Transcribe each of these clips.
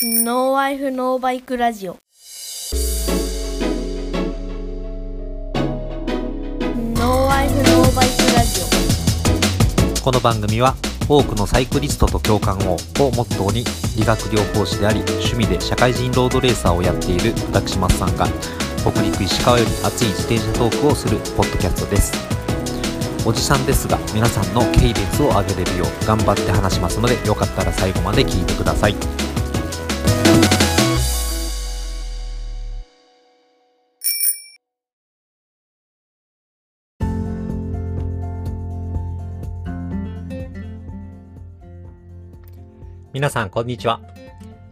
No Wife No Bike Radio。No Wife No Bike Radio。この番組は多くのサイクリストと共感ををモットーに理学療法士であり趣味で社会人ロードレーサーをやっている私松さんが北陸石川より熱い自転車トークをするポッドキャストです。おじさんですが皆さんのケイデンスを上げれるよう頑張って話しますのでよかったら最後まで聞いてください。皆さん、こんにちは。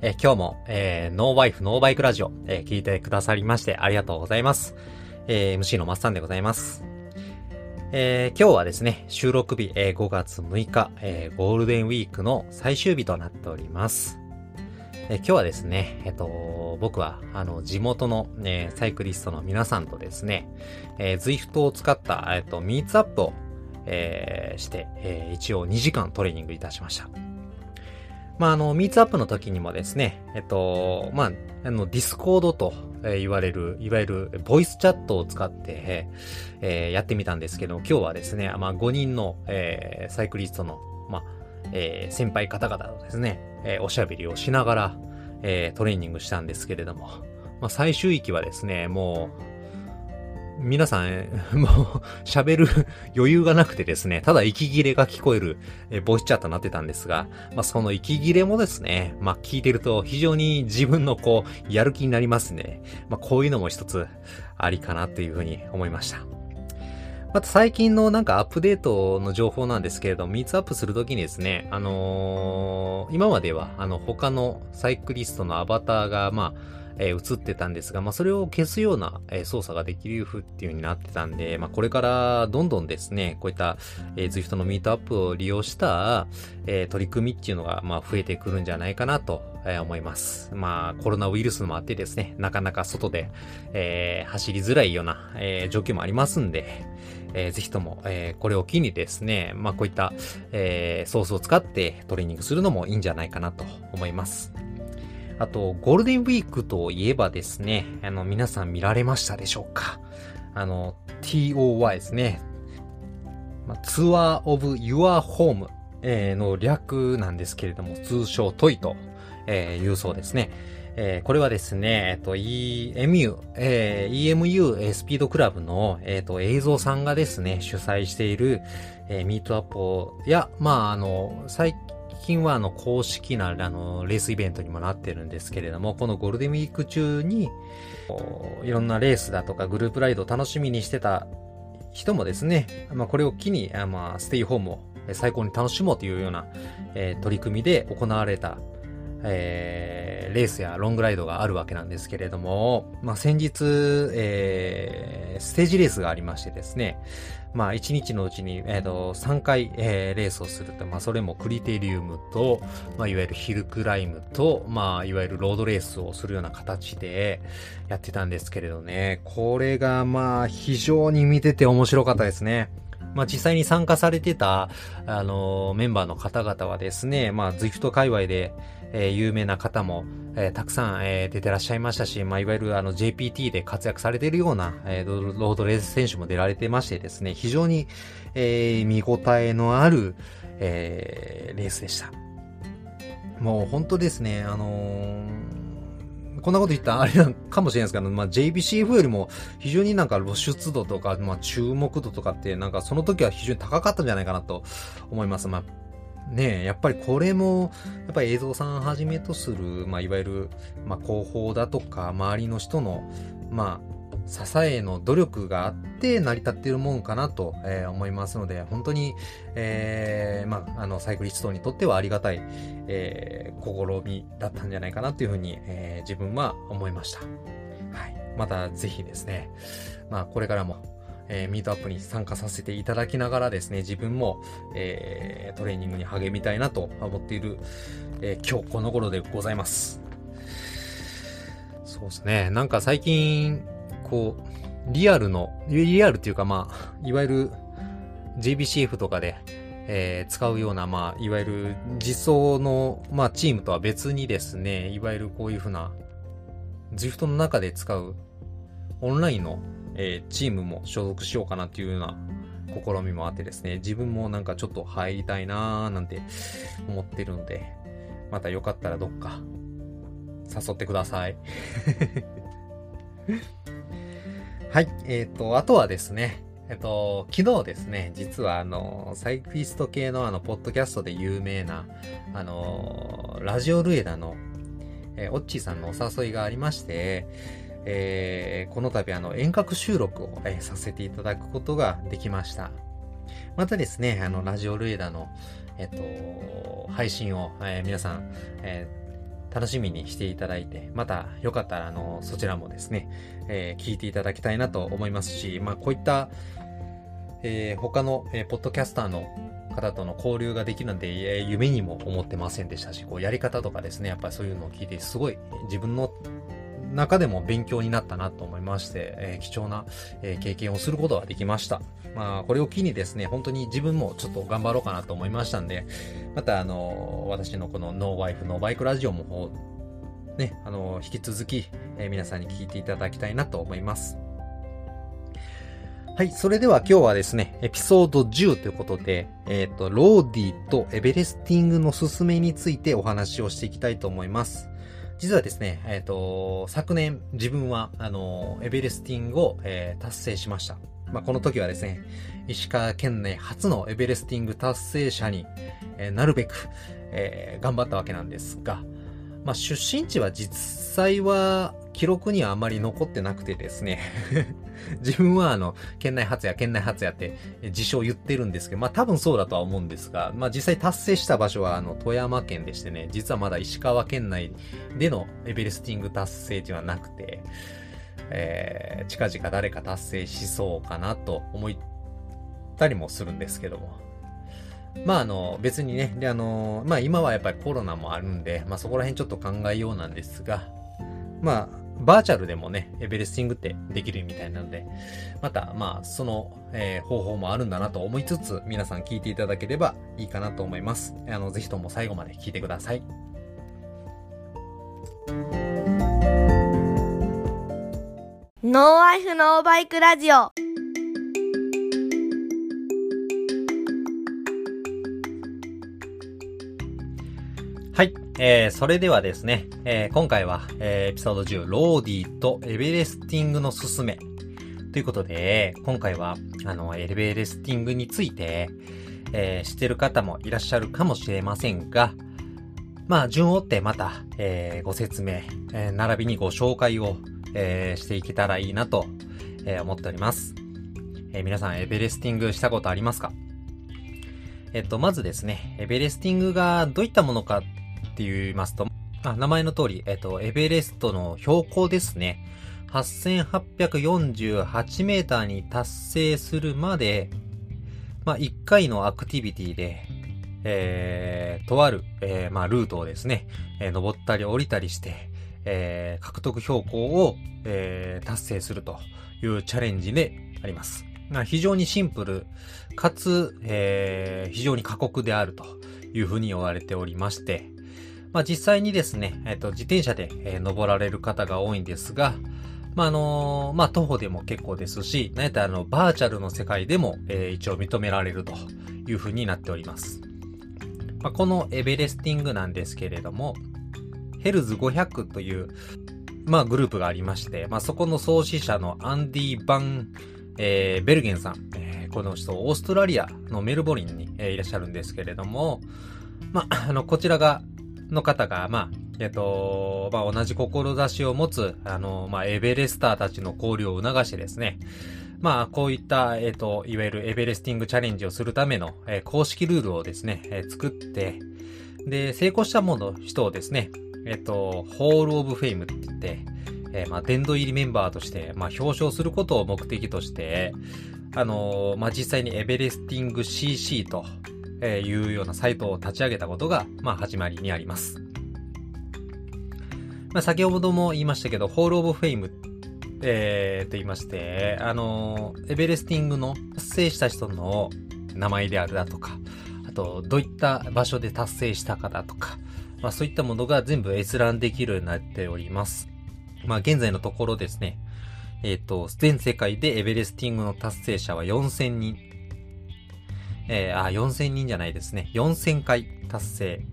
え今日も、えーノーワイフ、ノーバイクラジオ、えー聞いてくださりましてありがとうございます。えー MC のマッサンでございます。え今日はですね、収録日、えー5月6日、えゴールデンウィークの最終日となっております。え今日はですね、えっ、と、僕は、あの、地元の、ね、サイクリストの皆さんとですね、えー、Zwift を使った、えっ、と、ミーツアップを、えして、え一応2時間トレーニングいたしました。まあ、あの、 meet up の時にもですね、えっと、まあ、あの、ディスコードと言われる、いわゆる、ボイスチャットを使って、えーやってみたんですけど、今日はですね、まあ、5人の、えーサイクリストの、まあ、えー先輩方々とですね、えーおしゃべりをしながら、えートレーニングしたんですけれども、まあ、最終的はですね、もう、皆さん、もう、喋る 余裕がなくてですね、ただ息切れが聞こえる、えボイスチャットになってたんですが、まあ、その息切れもですね、まあ、聞いてると非常に自分のこう、やる気になりますね。まあ、こういうのも一つありかなというふうに思いました。また最近のなんかアップデートの情報なんですけれども、ミーツアップするときにですね、あのー今までは、あの、他のサイクリストのアバターが、まあ、えー映ってたんですが、まあ、それを消すような、えー操作ができる風っていう風になってたんで、まあ、これからどんどんですね、こういった、えー、Zwift のミートアップを利用した、えー取り組みっていうのが、まあ、増えてくるんじゃないかなと、えー思います。まあ、コロナウイルスもあってですね、なかなか外で、えー走りづらいような、えー状況もありますんで、えーぜひとも、えーこれを機にですね、まあ、こういった、えーソースを使ってトレーニングするのもいいんじゃないかなと思います。あと、ゴールデンウィークといえばですね、あの、皆さん見られましたでしょうか？あの、TOY ですね。ツアーオブ Your Home、えーの略なんですけれども、通称トイと、えーいうそうですね。えーこれはですね、えっ、と、EMU、えー EMU えースピードクラブの、えっ、と、映像さんがですね、主催している、えーミートアップをや、まあ、あの、最近はあの、公式な、あの、レースイベントにもなってるんですけれども、このゴールデンウィーク中に、いろんなレースだとかグループライドを楽しみにしてた人もですね、まあ、これを機に、まあ、ステイホームを最高に楽しもうというような、えー取り組みで行われた、えーレースやロングライドがあるわけなんですけれども、まあ、先日、えーステージレースがありましてですね、まあ、1日のうちに、えーと3回、えーレースをすると、まあ、それもクリテリウムと、まあ、いわゆるヒルクライムと、まあ、いわゆるロードレースをするような形でやってたんですけれどね、これが、まあ、非常に見てて面白かったですね。まあ、実際に参加されてた、あのメンバーの方々はですね、まあ、ズイフト界隈で、えー有名な方も、えーたくさん、えー出てらっしゃいましたし、まあ、いわゆるあの JPT で活躍されているような、えーロードレース選手も出られてましてですね、非常に、え見応えのある、えレースでした。もう本当ですね、あのこんなこと言ったらあれなのかもしれないですけど、まあ、JBCF よりも非常になんか露出度とか、まあ、注目度とかって、なんかその時は非常に高かったんじゃないかなと思います。まあ、ねえ、やっぱりこれも、やっぱり映像さんはじめとする、まあ、いわゆる、まあ、広報だとか、周りの人の、まあ、支えの努力があって成り立っているもんかなと、えー思いますので、本当に、えーまあ、あの、サイクリストにとってはありがたい、えー試みだったんじゃないかなというふうに、えー自分は思いました。はい。またぜひですね、まあ、これからも、えーミートアップに参加させていただきながらですね、自分も、えートレーニングに励みたいなと思っている、えー今日この頃でございます。そうですね。なんか最近、こう、リアルの、リアルっていうかまあ、いわゆる JBCF とかで、えー、使うような、まあ、いわゆる実装の、まあ、チームとは別にですね、いわゆるこういうふうな、ZWIFT の中で使うオンラインの、えー、チームも所属しようかなっていうような試みもあってですね、自分もなんかちょっと入りたいなーなんて思ってるので、またよかったらどっか誘ってください。はい、えっ、ー、と、あとはですね、えっと、昨日ですね、実はあの、サイクリスト系のあの、ポッドキャストで有名な、あの、ラジオルエダの、えー、オッチーさんのお誘いがありまして、えー、この度あの、遠隔収録を、えー、させていただくことができました。またですね、あの、ラジオルエダの、えっと、配信を、えー、皆さん、えー、楽しみにしていただいて、またよかったら、あの、そちらもですね、えー、聞いていただきたいなと思いますし、まあ、こういった、えー、他の、えー、ポッドキャスターの方との交流ができるなんて、夢にも思ってませんでしたし、こうやり方とかですね、やっぱりそういうのを聞いて、すごい自分の中でも勉強になったなと思いまして、えー、貴重な、えー、経験をすることができました。まあ、これを機にですね、本当に自分もちょっと頑張ろうかなと思いましたんで、またあの、私のこのノーワイフノーバイクラジオも、ね、あの、引き続き、えー、皆さんに聞いていただきたいなと思います。はい。それでは今日はですね、エピソード10ということで、えっ、ー、と、ローディとエベレスティングのすすめについてお話をしていきたいと思います。実はですね、えっ、ー、と、昨年自分は、あの、エベレスティングを、えー、達成しました。まあ、この時はですね、石川県内初のエベレスティング達成者に、えー、なるべく、えー、頑張ったわけなんですが、まあ、出身地は実際は記録にはあまり残ってなくてですね 自分はあの、県内初や県内初やって自称言ってるんですけど、まあ多分そうだとは思うんですが、まあ実際達成した場所はあの、富山県でしてね、実はまだ石川県内でのエベレスティング達成ではなくて、えー、近々誰か達成しそうかなと思ったりもするんですけども。まああの、別にね、であの、まあ今はやっぱりコロナもあるんで、まあそこら辺ちょっと考えようなんですが、まあ、バーチャルでもね、エベレスティングってできるみたいなので、また、まあ、その、えー、方法もあるんだなと思いつつ、皆さん聞いていただければいいかなと思います。あの、ぜひとも最後まで聞いてください。No life no bike radio はい。えー、それではですね、えー、今回は、えー、エピソード10、ローディーとエベレスティングのすすめ。ということで、今回は、あの、エベレスティングについて、えー、知ってる方もいらっしゃるかもしれませんが、まあ、順を追ってまた、えー、ご説明、えー、並びにご紹介を、えー、していけたらいいなと、えー、思っております。えー、皆さん、エベレスティングしたことありますか？えっと、まずですね、エベレスティングがどういったものかって言いますと、あ、名前の通り、えっと、エベレストの標高ですね。8848メーターに達成するまで、まあ、1回のアクティビティで、えー、とある、えー、まあ、ルートをですね、えー、登ったり降りたりして、えー、獲得標高を、えー、達成するというチャレンジであります。まあ、非常にシンプル、かつ、えー、非常に過酷であるというふうに言われておりまして、まあ実際にですね、えっ、と、自転車で、えー、登られる方が多いんですが、まあ、あのー、まあ、徒歩でも結構ですし、なんやったらあの、バーチャルの世界でも、えー、一応認められるという風になっております。まあ、このエベレスティングなんですけれども、ヘルズ500という、まあ、グループがありまして、まあ、そこの創始者のアンディ・バン、えー、ベルゲンさん、えー、この人、オーストラリアのメルボルンに、えー、いらっしゃるんですけれども、まあ、あの、こちらが、の方が、まあ、えっと、まあ、同じ志を持つ、あの、まあ、エベレスターたちの交流を促してですね、まあ、こういった、えっと、いわゆるエベレスティングチャレンジをするための、えー、公式ルールをですね、えー、作って、で、成功したもの、人をですね、えっと、 Hall of Fame って言って、えー、まあ、殿堂入りメンバーとして、まあ、表彰することを目的として、あの、まあ、実際にエベレスティング CC と、えいうようなサイトを立ち上げたことが、まあ、始まりにあります。まあ、先ほども言いましたけど、 Hall of Fame、えー、と言いまして、あの、エベレスティングの達成した人の名前であるだとか、あと、どういった場所で達成したかだとか、まあそういったものが全部閲覧できるようになっております。まあ現在のところですね、えっ、ー、と、全世界でエベレスティングの達成者は4000人。えー、あ、4000人じゃないですね。4000回達成。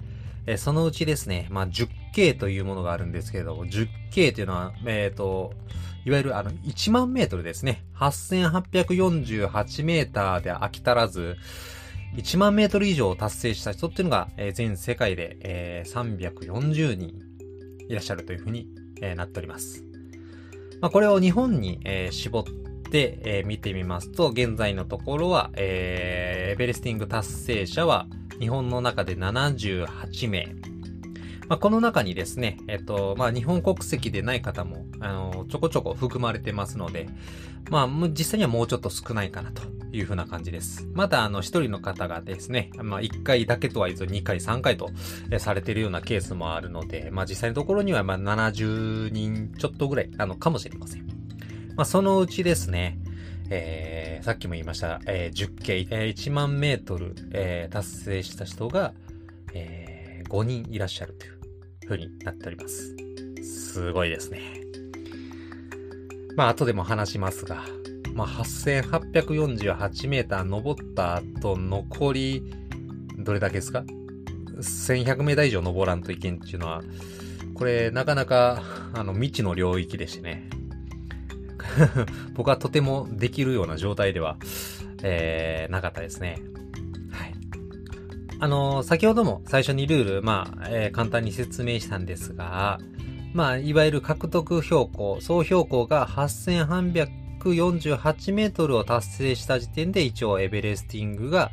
えー、そのうちですね、まあ 10K というものがあるんですけれども、10K というのは、えっ、ー、と、いわゆるあの、1万メートルですね。8848メーターで飽き足らず、1万メートル以上達成した人っていうのが、えー、全世界で、えー、340人いらっしゃるというふうに、えー、なっております。まあ、これを日本に、えー、絞ってて、えー、見てみますと、現在のところは、えー、エベレスティング達成者は日本の中で78名。まあ、この中にですね、えっと、まあ、日本国籍でない方も、あの、ちょこちょこ含まれてますので、まあ、実際にはもうちょっと少ないかなというふうな感じです。また、あの、一人の方がですね、まあ、一回だけとは言わず2回、3回と、されているようなケースもあるので、まあ、実際のところには、まあ、70人ちょっとぐらい、あの、かもしれません。まあ、そのうちですね、えー、さっきも言いました、えー、10系、えー、1万メートル、えー、達成した人が、えー、5人いらっしゃるという風になっております。すごいですね。まあ、後でも話しますが、まあ、8848メーター登った後、残り、どれだけですか ?1100 メーター以上登らんといけんっていうのは、これ、なかなか、あの、未知の領域でしてね。僕はとてもできるような状態では、えー、なかったですね。はい。あのー、先ほども最初にルール、まあ、えー、簡単に説明したんですが、まあ、いわゆる獲得標高、総標高が8348メートルを達成した時点で一応エベレスティングが、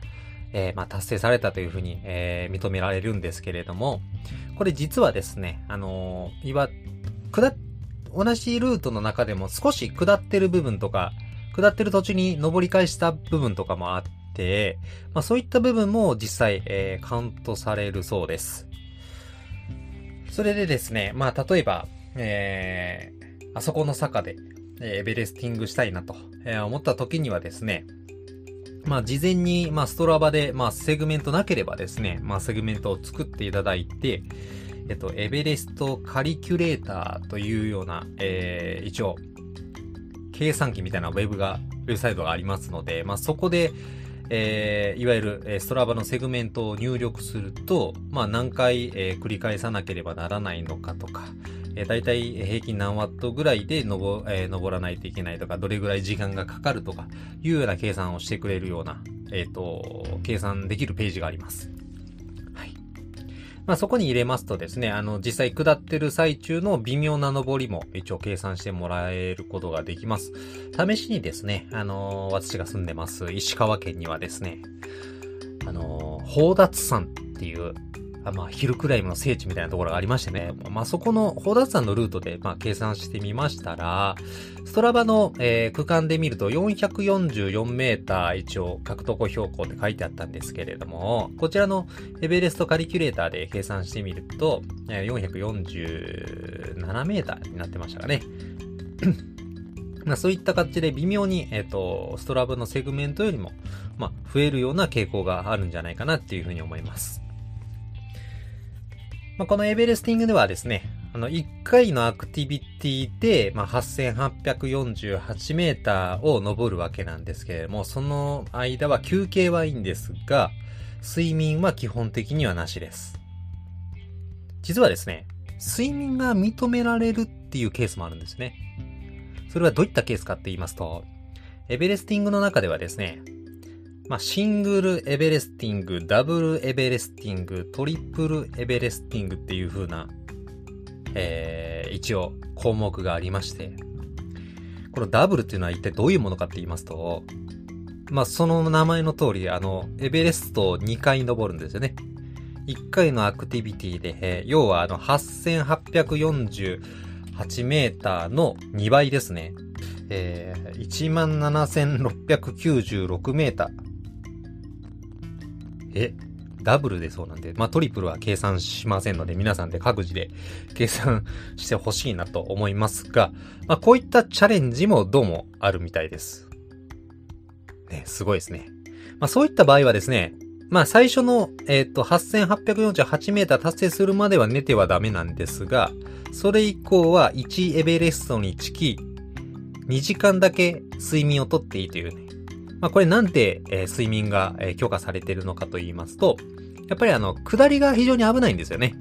えー、まあ、達成されたというふうに、えー、認められるんですけれども、これ実はですね、あのー、いわ、下って同じルートの中でも少し下ってる部分とか、下ってる途中に登り返した部分とかもあって、まあそういった部分も実際、えー、カウントされるそうです。それでですね、まあ例えば、えー、あそこの坂で、えー、エベレスティングしたいなと、えー、思った時にはですね、まあ、事前に、まあ、ストラバで、まあ、セグメントなければですね、まあ、セグメントを作っていただいて、えっと、 Everest calculator というような、えー、一応、計算機みたいなウェブが、ウェブサイトがありますので、まあ、そこで、えー、いわゆる、えストラバのセグメントを入力すると、まあ、何回、えー、繰り返さなければならないのかとか、えー、大体平均何ワットぐらいで登,、えー、らないといけないとか、どれぐらい時間がかかるとか、いうような計算をしてくれるような、えっ、ー、と、計算できるページがあります。まあ、そこに入れますとですね、あの、実際下ってる最中の微妙な登りも一応計算してもらえることができます。試しにですね、あのー、私が住んでます石川県にはですね、あのー、宝達山っていう、あまあ、ヒルクライムの聖地みたいなところがありましてね、まあ、そこの宝達山のルートで、まあ、計算してみましたら、ストラバの、えー、区間で見ると444メーター一応獲得標高って書いてあったんですけれども、こちらのエベレストカリキュレーターで計算してみると、えー、447メーターになってましたかね。まあ、そういった形で微妙に、えっ、ー、と、ストラバのセグメントよりも、まあ、増えるような傾向があるんじゃないかなっていうふうに思います。まあ、このエベレスティングではですね、あの、1回のアクティビティで、まあ、8848メーターを登るわけなんですけれども、その間は休憩はいいんですが、睡眠は基本的にはなしです。実はですね、睡眠が認められるっていうケースもあるんですね。それはどういったケースかって言いますと、エベレスティングの中ではですね、まあ、シングルエベレスティング、ダブルエベレスティング、トリプルエベレスティングっていう風な、えー、一応項目がありまして、このダブルっていうのは一体どういうものかって言いますと、まあ、その名前の通り、あの、エベレストを2回登るんですよね。1回のアクティビティで、えー、要はあの、8848メーターの2倍ですね。えー、17,696メーター。え、ダブルでそうなんで、まあ、トリプルは計算しませんので、皆さんで各自で計算してほしいなと思いますが、まあ、こういったチャレンジもどうもあるみたいです。ね、すごいですね。まあ、そういった場合はですね、まあ最初の、えっ、ー、と、8848メーター達成するまでは寝てはダメなんですが、それ以降は1エベレストにつき、2時間だけ睡眠をとっていいというね。まあこれなんで、えー、睡眠が、えー、許可されているのかと言いますと、やっぱりあの、下りが非常に危ないんですよね。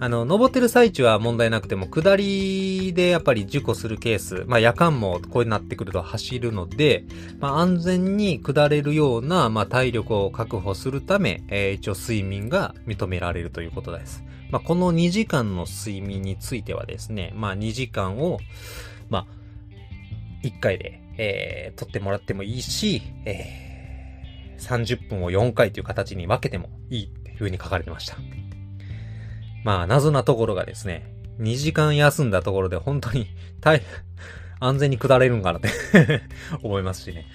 あの、登ってる最中は問題なくても、下りでやっぱり事故するケース、まあ夜間もこうなってくると走るので、まあ安全に下れるような、まあ体力を確保するため、えー、一応睡眠が認められるということです。まあこの2時間の睡眠についてはですね、まあ2時間を、まあ、1回で、えー、取ってもらってもいいし、えー、30分を4回という形に分けてもいいっていう風に書かれてました。まあ、謎なところがですね、2時間休んだところで本当に 大、安全に下れるんかなって 思いますしね。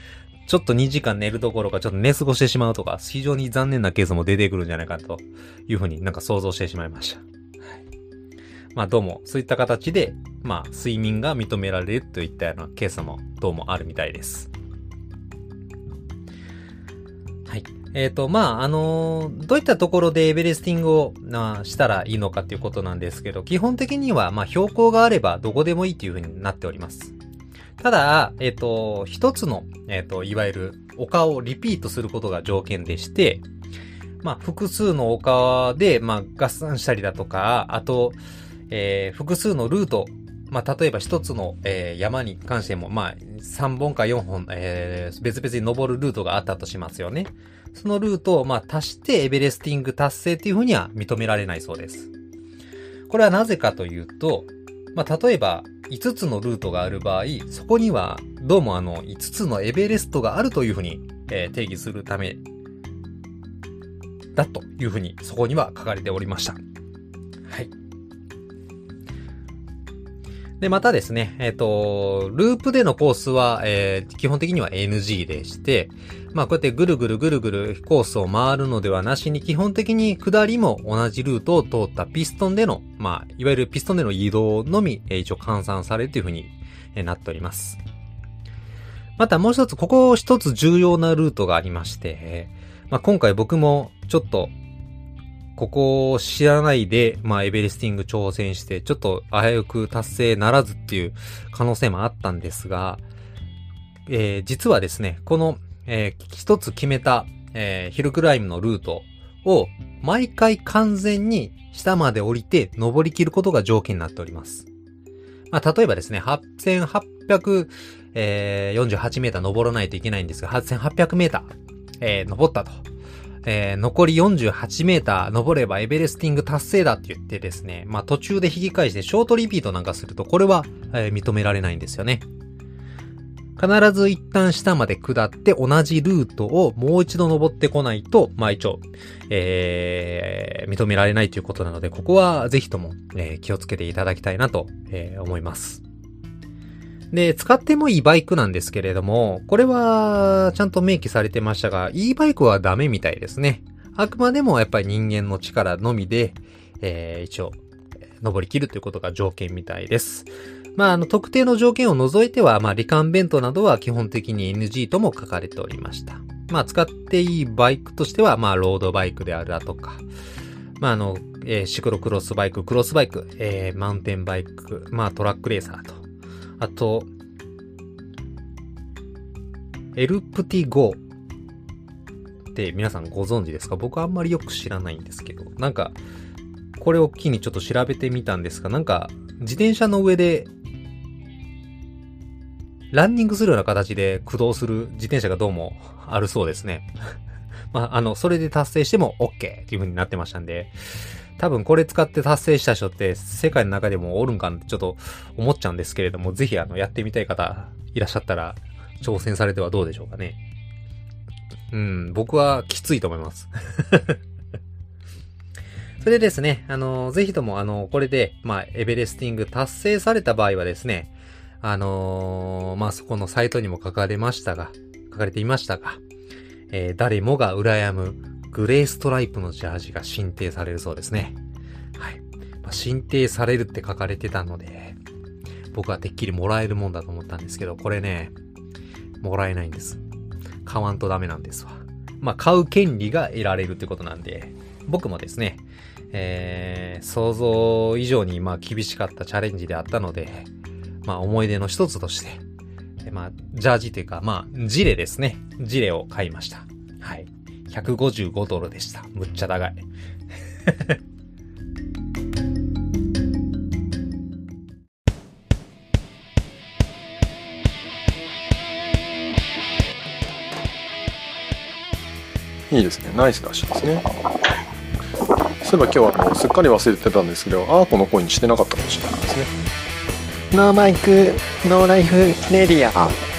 ちょっと2時間寝るどころかちょっと寝過ごしてしまうとか、非常に残念なケースも出てくるんじゃないかというふうになんか想像してしまいました。まあどうも、そういった形で、まあ睡眠が認められるといったようなケースもどうもあるみたいです。はい。えっ、ー、と、まあ、あのー、どういったところでエベレスティングを、なしたらいいのかっていうことなんですけど、基本的には、まあ、標高があればどこでもいいというふうになっております。ただ、えっ、ー、と、一つの、えっ、と、いわゆる丘をリピートすることが条件でして、まあ、複数の丘で、まあ、合算したりだとか、あと、えー、複数のルート、まあ、例えば一つの、えー、山に関しても、まあ、3本か4本、えー、別々に登るルートがあったとしますよね。そのルートをまあ足してエベレスティング達成っていうふうには認められないそうです。これはなぜかというと、まあ例えば5つのルートがある場合、そこにはどうもあの5つのエベレストがあるというふうに、えー、定義するためだというふうにそこには書かれておりました。で、またですね、えっ、ー、と、ループでのコースは、えー、基本的には NG でして、まあこうやってぐるぐるぐるぐるコースを回るのではなしに、基本的に下りも同じルートを通ったピストンでの、まあ、いわゆるピストンでの移動のみ、えー、一応換算されるというふうに、なっております。またもう一つ、ここ一つ重要なルートがありまして、まあ今回僕もちょっとここを知らないで、まあ、エベレスティング挑戦して、ちょっと危うく達成ならずっていう可能性もあったんですが、えー、実はですね、この、えー、一つ決めた、えー、ヒルクライムのルートを、毎回完全に下まで降りて登り切ることが条件になっております。まあ、例えばですね、8848メーター登らないといけないんですが、8800メーター、えー、登ったと。えー、残り48メーター登ればエベレスティング達成だって言ってですね、まあ途中で引き返してショートリピートなんかすると、これは、えー、認められないんですよね。必ず一旦下まで下って同じルートをもう一度登ってこないと、まあ一応、えー、認められないということなので、ここはぜひとも、えー、気をつけていただきたいなと、えー、思います。で、使ってもいいバイクなんですけれども、これはちゃんと明記されてましたが、e バイクはダメみたいですね。あくまでもやっぱり人間の力のみで、えー、一応、登り切るということが条件みたいです。まあ、あの、特定の条件を除いては、まあ、罹患弁当などは基本的に NG とも書かれておりました。まあ、使っていいバイクとしては、まあ、ロードバイクであるだとか、まあ、あの、えー、シクロクロスバイク、クロスバイク、えー、マウンテンバイク、まあ、トラックレーサーと、あと、エルプティゴって皆さんご存知ですか？僕あんまりよく知らないんですけど、なんか、これを機にちょっと調べてみたんですが、なんか、自転車の上で、ランニングするような形で駆動する自転車がどうもあるそうですね。まあ、あの、それで達成しても OK っていう風になってましたんで、多分これ使って達成した人って世界の中でもおるんかなってちょっと思っちゃうんですけれども、ぜひあの、やってみたい方いらっしゃったら挑戦されてはどうでしょうかね。うん、僕はきついと思います。それでですね、あの、ぜひとも、あの、これで、まあ、エベレスティング達成された場合はですね、あのー、まあ、そこのサイトにも書かれましたが、書かれていましたが、えー、誰もが羨むグレーストライプのジャージが申請されるそうですね。はい。まあ、申請されるって書かれてたので、僕はてっきりもらえるもんだと思ったんですけど、これね、もらえないんです。買わんとダメなんですわ。まあ、買う権利が得られるってことなんで、僕もですね、えー、想像以上に、まあ、厳しかったチャレンジであったので、まあ、思い出の一つとして、まあ、ジャージというか、まあ、ジレですね。ジレを買いました。はい。155ドルでした。むっちゃ高い。いいですね。ナイスダッシュですね。そういえば今日はもうすっかり忘れてたんですけど、アーコの声にしてなかったかもしれないですね。 No bike、no life、radio。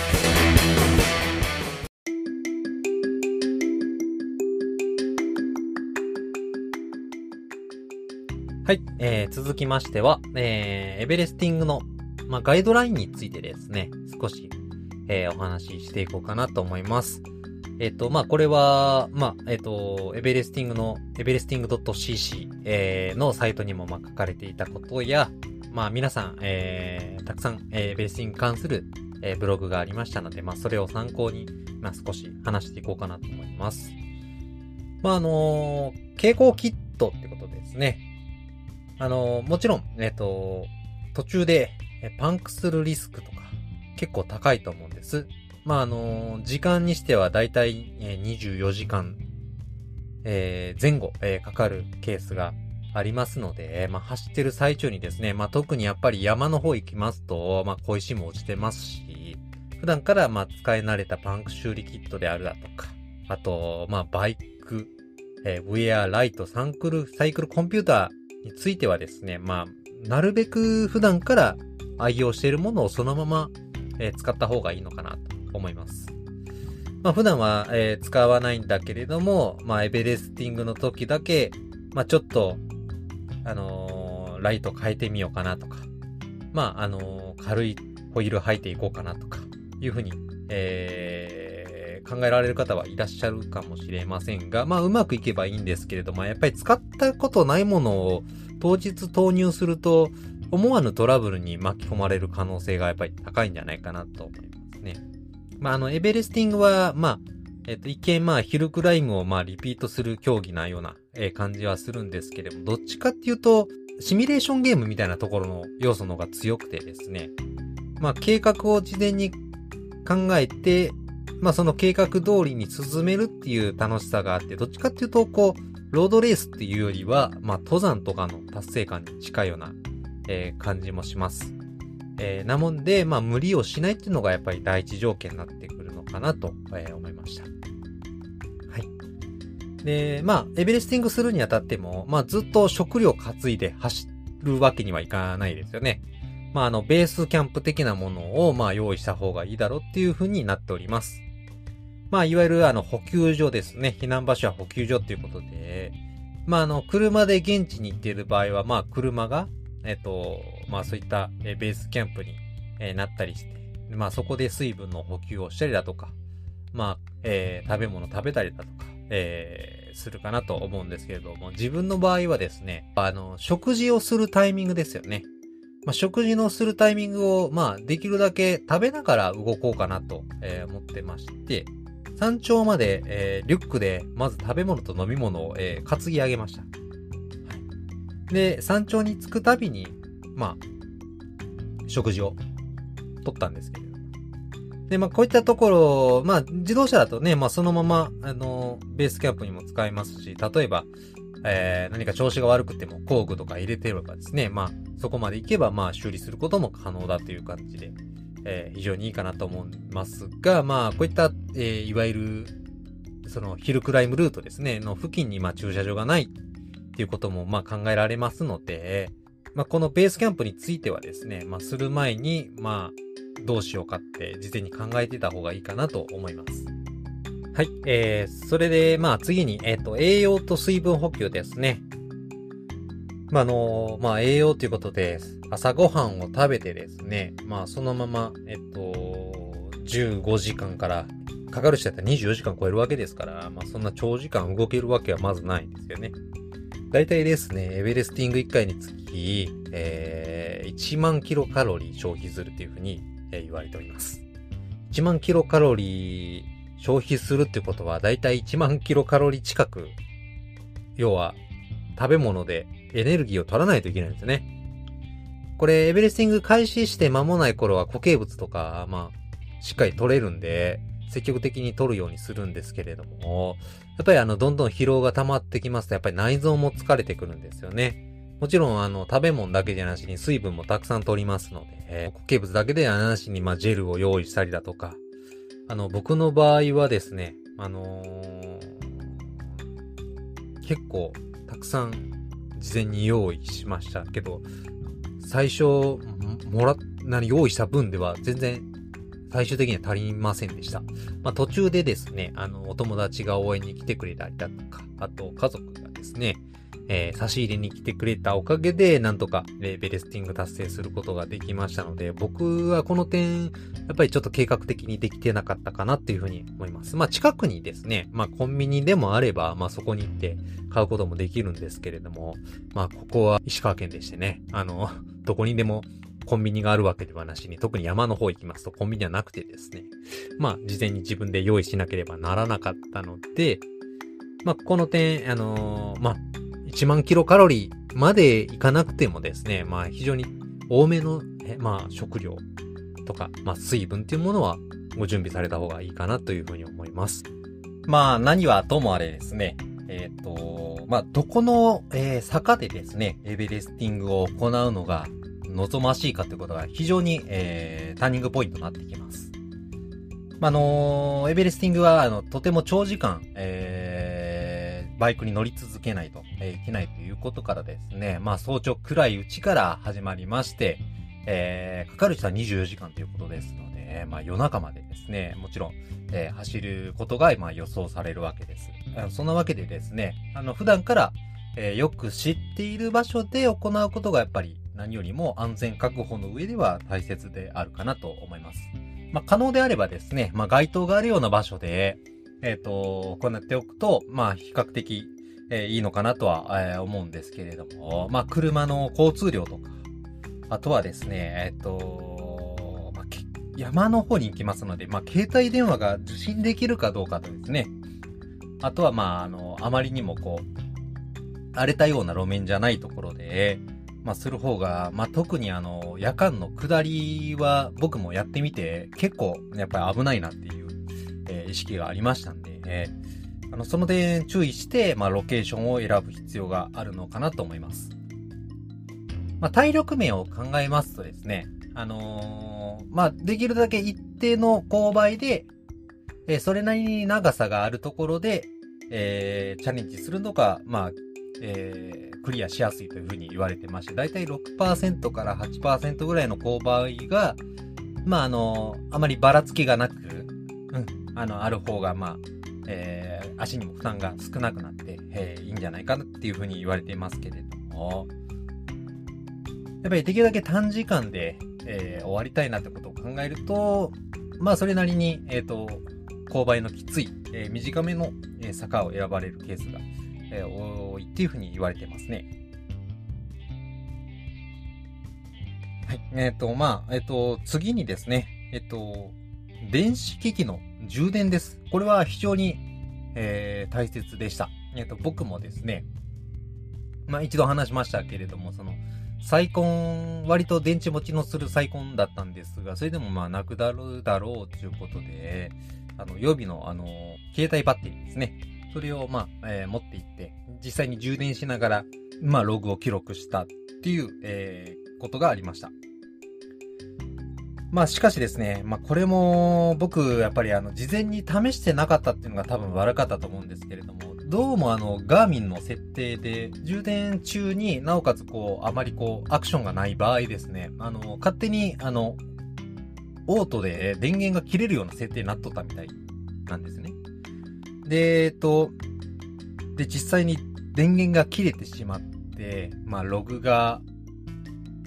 はい、えー、続きましては、えー、エベレスティングの、まあ、ガイドラインについてですね、少し、えー、お話ししていこうかなと思います。えっ、と、まあ、これは、まあ、えっ、と、エベレスティングの、エベレスティング .cc、えー、のサイトにも、ま、書かれていたことや、まあ、皆さん、えー、たくさん、えー、エベレスティングに関する、えー、ブログがありましたので、まあ、それを参考に、まあ、少し話していこうかなと思います。まあ、あのー、傾向キットってことですね。あの、もちろん、えっ、と、途中で、パンクするリスクとか、結構高いと思うんです。まあ、あの時間にしてはだいたい24時間、えー、前後、えー、かかるケースがありますので、まあ、走ってる最中にですね、まあ、特にやっぱり山の方行きますと、まあ、小石も落ちてますし、普段から、まあ、使い慣れたパンク修理キットであるだとか、あと、まあ、バイク、えー、ウェア、ライト、サンクル、サイクルコンピューターについてはですね、まあ、なるべく普段から愛用しているものをそのまま、えー、使った方がいいのかなと思います。まあ普段は、えー、使わないんだけれども、まあエベレスティングの時だけ、まあちょっと、あのー、ライト変えてみようかなとか、まああのー、軽いホイール履いていこうかなとか、いうふうに、えー、考えられる方はいらっしゃるかもしれませんが、まあうまくいけばいいんですけれども、やっぱり使ったことないものを当日投入すると、思わぬトラブルに巻き込まれる可能性がやっぱり高いんじゃないかなと思いますね。まあ、あの、エベレスティングは、まあ、えっと、一見まあ、ヒルクライムをまあ、リピートする競技なような、え、感じはするんですけれども、どっちかっていうと、シミュレーションゲームみたいなところの要素の方が強くてですね、まあ、計画を事前に考えて、まあ、その計画通りに進めるっていう楽しさがあって、どっちかっていうと、こう、ロードレースっていうよりは、まあ、登山とかの達成感に近いような、えー、感じもします。えー、なもんで、まあ、無理をしないっていうのがやっぱり第一条件になってくるのかなと、えー、思いました。はい。で、まあ、エベレスティングするにあたっても、まあ、ずっと食料担いで走るわけにはいかないですよね。まあ、あの、ベースキャンプ的なものを、まあ、用意した方がいいだろうっていう風になっております。まあ、いわゆる、あの、補給所ですね。避難場所は補給所っていうことで、まあ、あの、車で現地に行っている場合は、まあ、車が、えっ、と、まあそういった、ベースキャンプに、なったりして、まあそこで水分の補給をしたりだとか、まあ、えー、食べ物食べたりだとか、えー、するかなと思うんですけれども、自分の場合はですね、あの、食事をするタイミングですよね。まあ、食事のするタイミングを、まあ、できるだけ食べながら動こうかなと、えー、思ってまして、山頂まで、えー、リュックで、まず食べ物と飲み物を、えー、担ぎ上げました。で、山頂に着くたびに、まあ、食事を取ったんですけれど。で、まあ、こういったところ、まあ、自動車だとね、まあ、そのまま、あの、ベースキャンプにも使えますし、例えば、えー、何か調子が悪くても工具とか入れてればですね、まあ、そこまで行けば、まあ、修理することも可能だという感じで、えー、非常にいいかなと思いますが、まあ、こういった、えー、いわゆる、その、ヒルクライムルートですね、の付近に、まあ、駐車場がないっていうことも、まあ考えられますので、まあこのベースキャンプについてはですね、まあする前に、まあどうしようかって事前に考えてた方がいいかなと思います。はい。えー、それで、まあ次に、えっ、ー、と、栄養と水分補給ですね。まあ、あの、まあ、栄養ということで、朝ごはんを食べてですね、まあ、そのまま、えっと、15時間からかかる人だったら24時間超えるわけですから、まあ、そんな長時間動けるわけはまずないんですよね。大体ですね、エベレスティング1回につき、えー、1万キロカロリー消費するというふうに、えー、言われております。1万キロカロリー消費するってことは、だいたい1万キロカロリー近く、要は、食べ物でエネルギーを取らないといけないんですよね。これ、エベレスティング開始して間もない頃は固形物とか、まあ、しっかり取れるんで、積極的に取るようにするんですけれども、やっぱりあの、どんどん疲労が溜まってきますと、やっぱり内臓も疲れてくるんですよね。もちろん、あの、食べ物だけじゃなしに水分もたくさん取りますので、固形物だけではなしに、まあ、ジェルを用意したりだとか、あの、僕の場合はですね、あのー、結構、たくさん、事前に用意しましたけど、最初、もら、何、用意した分では全然最終的には足りませんでした。まあ、途中でですね、あの、お友達が応援に来てくれたりだとか、あと家族がですね、えー、差し入れに来てくれたおかげで、なんとか、えー、ベレスティング達成することができましたので、僕はこの点、やっぱりちょっと計画的にできてなかったかなっていうふうに思います。まあ、近くにですね、まあ、コンビニでもあれば、まあ、そこに行って買うこともできるんですけれども、まあ、ここは石川県でしてね、あの、どこにでもコンビニがあるわけではなしに、特に山の方行きますとコンビニはなくてですね、まあ、事前に自分で用意しなければならなかったので、まあ、この点、あのー、まあ、1万キロカロリーまでいかなくてもですね、まあ非常に多めの、まあ食料とか、まあ水分っていうものはご準備された方がいいかなというふうに思います。まあ何はともあれですね、えっ、ー、と、まあどこの、えー、坂でですね、エベレスティングを行うのが望ましいかということが非常に、えー、ターニングポイントになってきます。まあ、あのエベレスティングは、あの、とても長時間、えーバイクに乗り続けないと、えー、いけないということからですね、まあ早朝暗いうちから始まりまして、えー、かかる人は24時間ということですので、まあ夜中までですね、もちろん、えー、走ることが、まあ予想されるわけです。そんなわけでですね、あの、普段から、えー、よく知っている場所で行うことがやっぱり何よりも安全確保の上では大切であるかなと思います。まあ可能であればですね、まあ街灯があるような場所で、えっ、ー、と、行っておくと、まあ、比較的、えー、いいのかなとは、えー、思うんですけれども、まあ、車の交通量とか、あとはですね、えっ、と、まあ、山の方に行きますので、まあ、携帯電話が受信できるかどうかとですね、あとは、まあ、あの、あまりにもこう、荒れたような路面じゃないところで、まあ、する方が、まあ、特にあの、夜間の下りは僕もやってみて、結構、やっぱり危ないなっていうえー、意識がありましたんで、えー、あの、その点注意して、まあ、ロケーションを選ぶ必要があるのかなと思います。まあ、体力面を考えますとですね、あのー、まあ、できるだけ一定の勾配で、えー、それなりに長さがあるところで、えー、チャレンジするのが、まあ、えー、クリアしやすいというふうに言われてまして、だいたい6%から8%ぐらいの勾配が、まあ、あのー、あまりばらつきがなく、うん、あの、ある方が、まあ、えー、足にも負担が少なくなって、えー、いいんじゃないかなっていうふうに言われていますけれども、やっぱりできるだけ短時間で、えー、終わりたいなってことを考えると、まあ、それなりに、えっ、ー、と、勾配のきつい、えー、短めの、え坂を選ばれるケースが、え多いっていうふうに言われてますね。はい。えっ、と、まあ、えっ、と、次にですね、えっ、と、電子機器の充電です。これは非常に、えー、大切でした。えっ、ー、と、僕もですね、まあ一度話しましたけれども、その、サイコン、割と電池持ちのするサイコンだったんですが、それでもまあなくなるだろうということで、あの、予備のあの、携帯バッテリーですね。それをまあ、えー、持っていって、実際に充電しながら、まあログを記録したっていう、えー、ことがありました。まあしかしですね、まあこれも僕やっぱりあの事前に試してなかったっていうのが多分悪かったと思うんですけれども、どうもあのガーミンの設定で充電中になおかつこうあまりこうアクションがない場合ですね、あの勝手にあのオートで電源が切れるような設定になっとったみたいなんですね。で、えっと、で実際に電源が切れてしまって、まあログが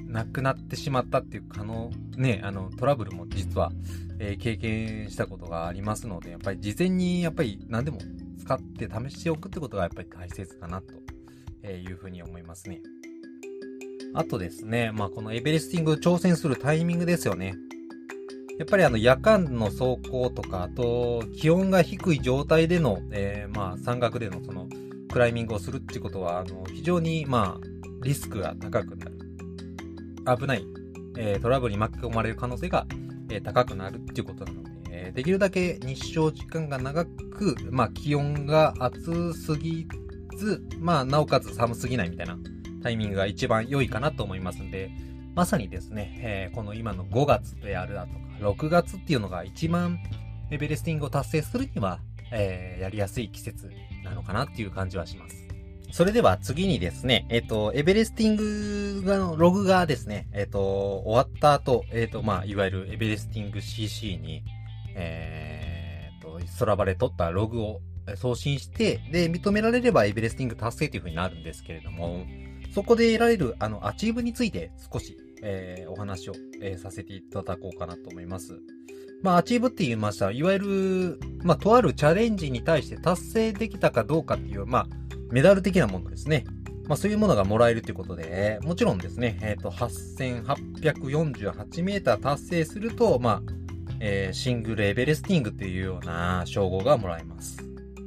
亡くなってしまったっていう可能、ね、あの、トラブルも実は、えー、経験したことがありますので、やっぱり事前にやっぱり何でも使って試しておくってことがやっぱり大切かなというふうに思いますね。あとですね、まあこのエベレスティング挑戦するタイミングですよね。やっぱりあの夜間の走行とか、あと気温が低い状態での、えー、まあ山岳でのそのクライミングをするっていうことは、あの非常にまあリスクが高くなる。危ない、えー、トラブルに巻き込まれる可能性が、えー、高くなるっていうことなので、えー、できるだけ日照時間が長く、まあ気温が暑すぎず、まあなおかつ寒すぎないみたいなタイミングが一番良いかなと思いますんで、まさにですね、えー、この今の5月であるだとか、6月っていうのが一番エベレスティングを達成するには、えー、やりやすい季節なのかなっていう感じはします。それでは次にですね、えっ、ー、と、エベレスティングのログがですね、えっ、ー、と、終わった後、えっ、ー、と、まあ、いわゆるエベレスティング CC に、えっと、 Strava で取ったログを送信して、で、認められればエベレスティング達成という風になるんですけれども、そこで得られる、あの、アチーブについて少しえー、お話を、え、させていただこうかなと思います。まあ、アチーブって言いました。いわゆる、まあ、とあるチャレンジに対して達成できたかどうかっていう、まあ、メダル的なものですね。まあ、そういうものがもらえるということで、もちろんですね、えっ、ー、と、8848メーター達成すると、まあ、えー、シングルエベレスティングっていうような称号がもらえます。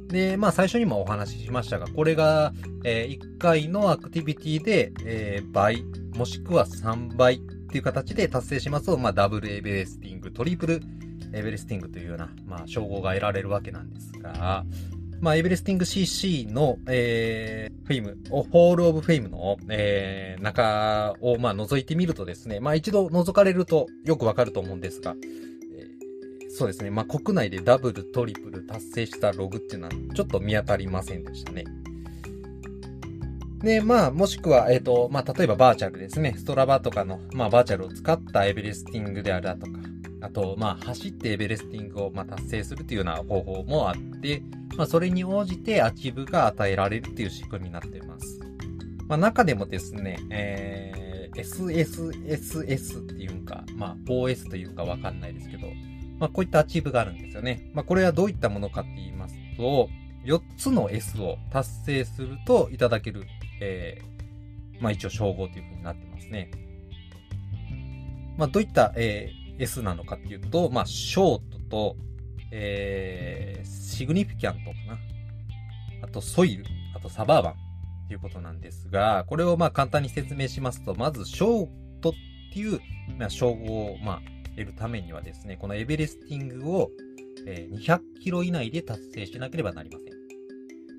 で、まあ最初にもお話ししましたが、これが、えー、1回のアクティビティで、えー、倍、もしくは3倍っていう形で達成しますと、まあダブルエベレスティング、トリプルエベレスティングというような、まあ称号が得られるわけなんですが、まあエベレスティング CC の、えー、 Fame、Hall of Fame の、えー、中を、まあ覗いてみるとですね、まあ一度覗かれるとよくわかると思うんですが、そうですね。まあ、国内でダブル、トリプル達成したログっていうのはちょっと見当たりませんでしたね。で、まあ、もしくは、えっ、ー、と、まあ、例えばバーチャルですね。 Strava とかの、まあ、バーチャルを使ったエベレスティングであるだとか、あと、まあ、走ってエベレスティングを、まあ、達成するというような方法もあって、まあ、それに応じてアチーブが与えられるっていう仕組みになっています。まあ、中でもですね、えー、SSSS っていうんか、まあ、OS というかわかんないですけど、まあ、こういったアチーブがあるんですよね。まあ、これはどういったものかって言いますと、4つの S を達成するといただける、えー、まあ、一応称号という風になってますね。まあ、どういった、えー、S なのかっていうと、まあ、ショートと、えー、 significant かな。あと、 soil、あと、 suburban っていうことなんですが、これをまあ簡単に説明しますと、まず、ショートっていう、まあ、称号を、まあ、得るためにはですね、このエベレスティングを、えー、200キロ以内で達成しなければなりません。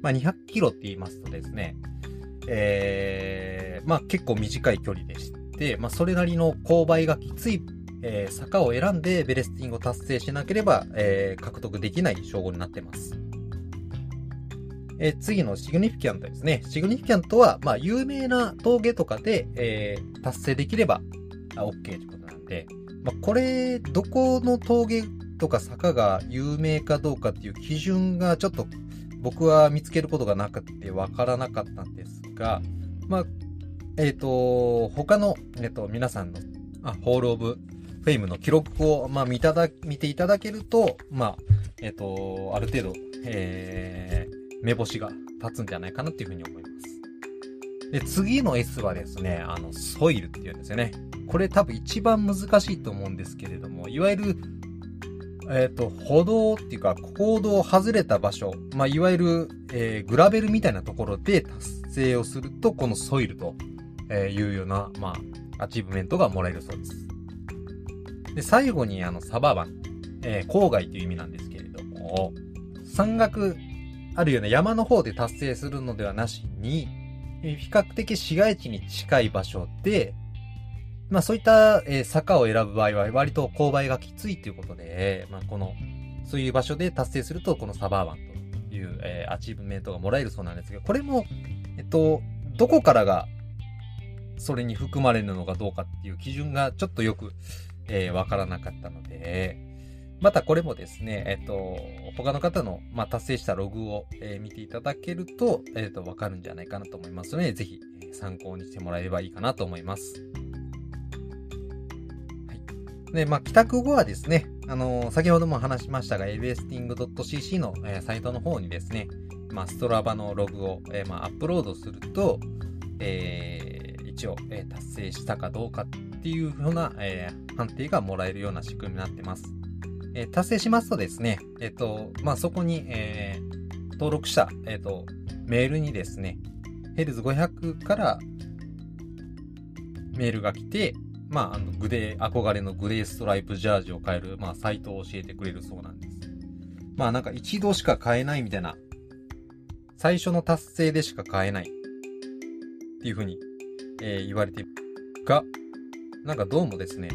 まあ、200キロって言いますとですね、えー、まあ結構短い距離でして、まあそれなりの勾配がきつい、えー、坂を選んでエベレスティングを達成しなければ、えー、獲得できない称号になっています。えー、次の significant ですね。 significant は、まあ有名な峠とかで、えー、達成できれば OK ということなんで、まあ、これ、どこの峠とか坂が有名かどうかっていう基準がちょっと僕は見つけることがなくてわからなかったんですが、まあ、えっ、ー、と、他の、えっ、ー、と、皆さんの、あ、 Hall of Fame の記録を、まあ、見ただ、見ていただけると、まあ、えっ、ー、と、ある程度、えー、目星が立つんじゃないかなっていうふうに思います。で、次の S はですね、あの、 soil っていうんですよね。これ多分一番難しいと思うんですけれども、いわゆる、えっ、ー、と、歩道っていうか、公道を外れた場所、まあ、いわゆる、えー、グラベルみたいなところで達成をすると、この soil というような、まあ、アチーブメントがもらえるそうです。で、最後に、あの、 suburban、えー、郊外という意味なんですけれども、山岳、あるような山の方で達成するのではなしに、比較的市街地に近い場所で、まあそういった、え、坂を選ぶ場合は割と勾配がきついということで、まあこの、そういう場所で達成するとこの suburban という、え、アチーブメントがもらえるそうなんですけど、これも、えっと、どこからがそれに含まれるのかどうかっていう基準がちょっとよく、えー、わからなかったので、またこれもですね、えっと、他の方の、まあ、達成したログを、えー、見ていただけると、えっと、わかるんじゃないかなと思いますので、ぜひ、参考にしてもらえればいいかなと思います。はいで、まあ、帰宅後はですね、あの、先ほども話しましたが、absting.cc の、え、サイトの方にですね、まあ、ストラバのログを、え、まあ、アップロードすると、えー、一応、え、達成したかどうかっっていうふうな、えー、判定がもらえるような仕組みになってます。えー、達成しますとですね、えっ、と、まあ、そこに、えー、登録した、えっ、と、メールにですね、ヘルズ500からメールが来て、まあ、あの、グレー、憧れのグレーストライプジャージを買える、まあ、サイトを教えてくれるそうなんです。まあ、なんか一度しか買えないみたいな、最初の達成でしか買えないっていうふうに、えー、言われてが、なんかどうもですね、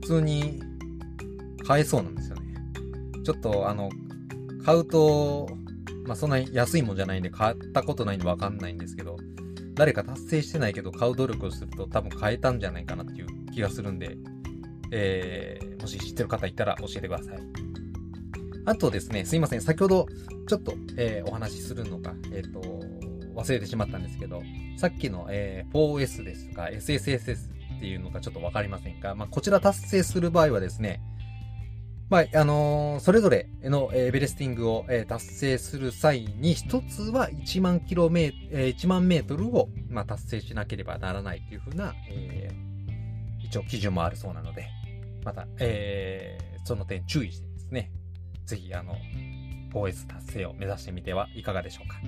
普通に買えそうなんですよね。ちょっとあの、買うと、まあそんな安いもんじゃないんで買ったことないんでわかんないんですけど、誰か達成してないけど買う努力をすると多分買えたんじゃないかなっていう気がするんで、えー、もし知ってる方いたら教えてください。あとですね、すいません。先ほどちょっと、えー、お話しするのが、えっ、ー、と、忘れてしまったんですけど、さっきの、えー、4S ですとか SSSS っていうのがちょっとわかりませんが、まあ、こちら達成する場合はですね、まあ、あのー、それぞれのエベレスティングを、えー、達成する際に、一つは1万キロメー、えー、1万メートルを、まあ、達成しなければならないというふうな、えー、一応基準もあるそうなので、また、えー、その点注意してですね、ぜひ、あの、OS 達成を目指してみてはいかがでしょうか？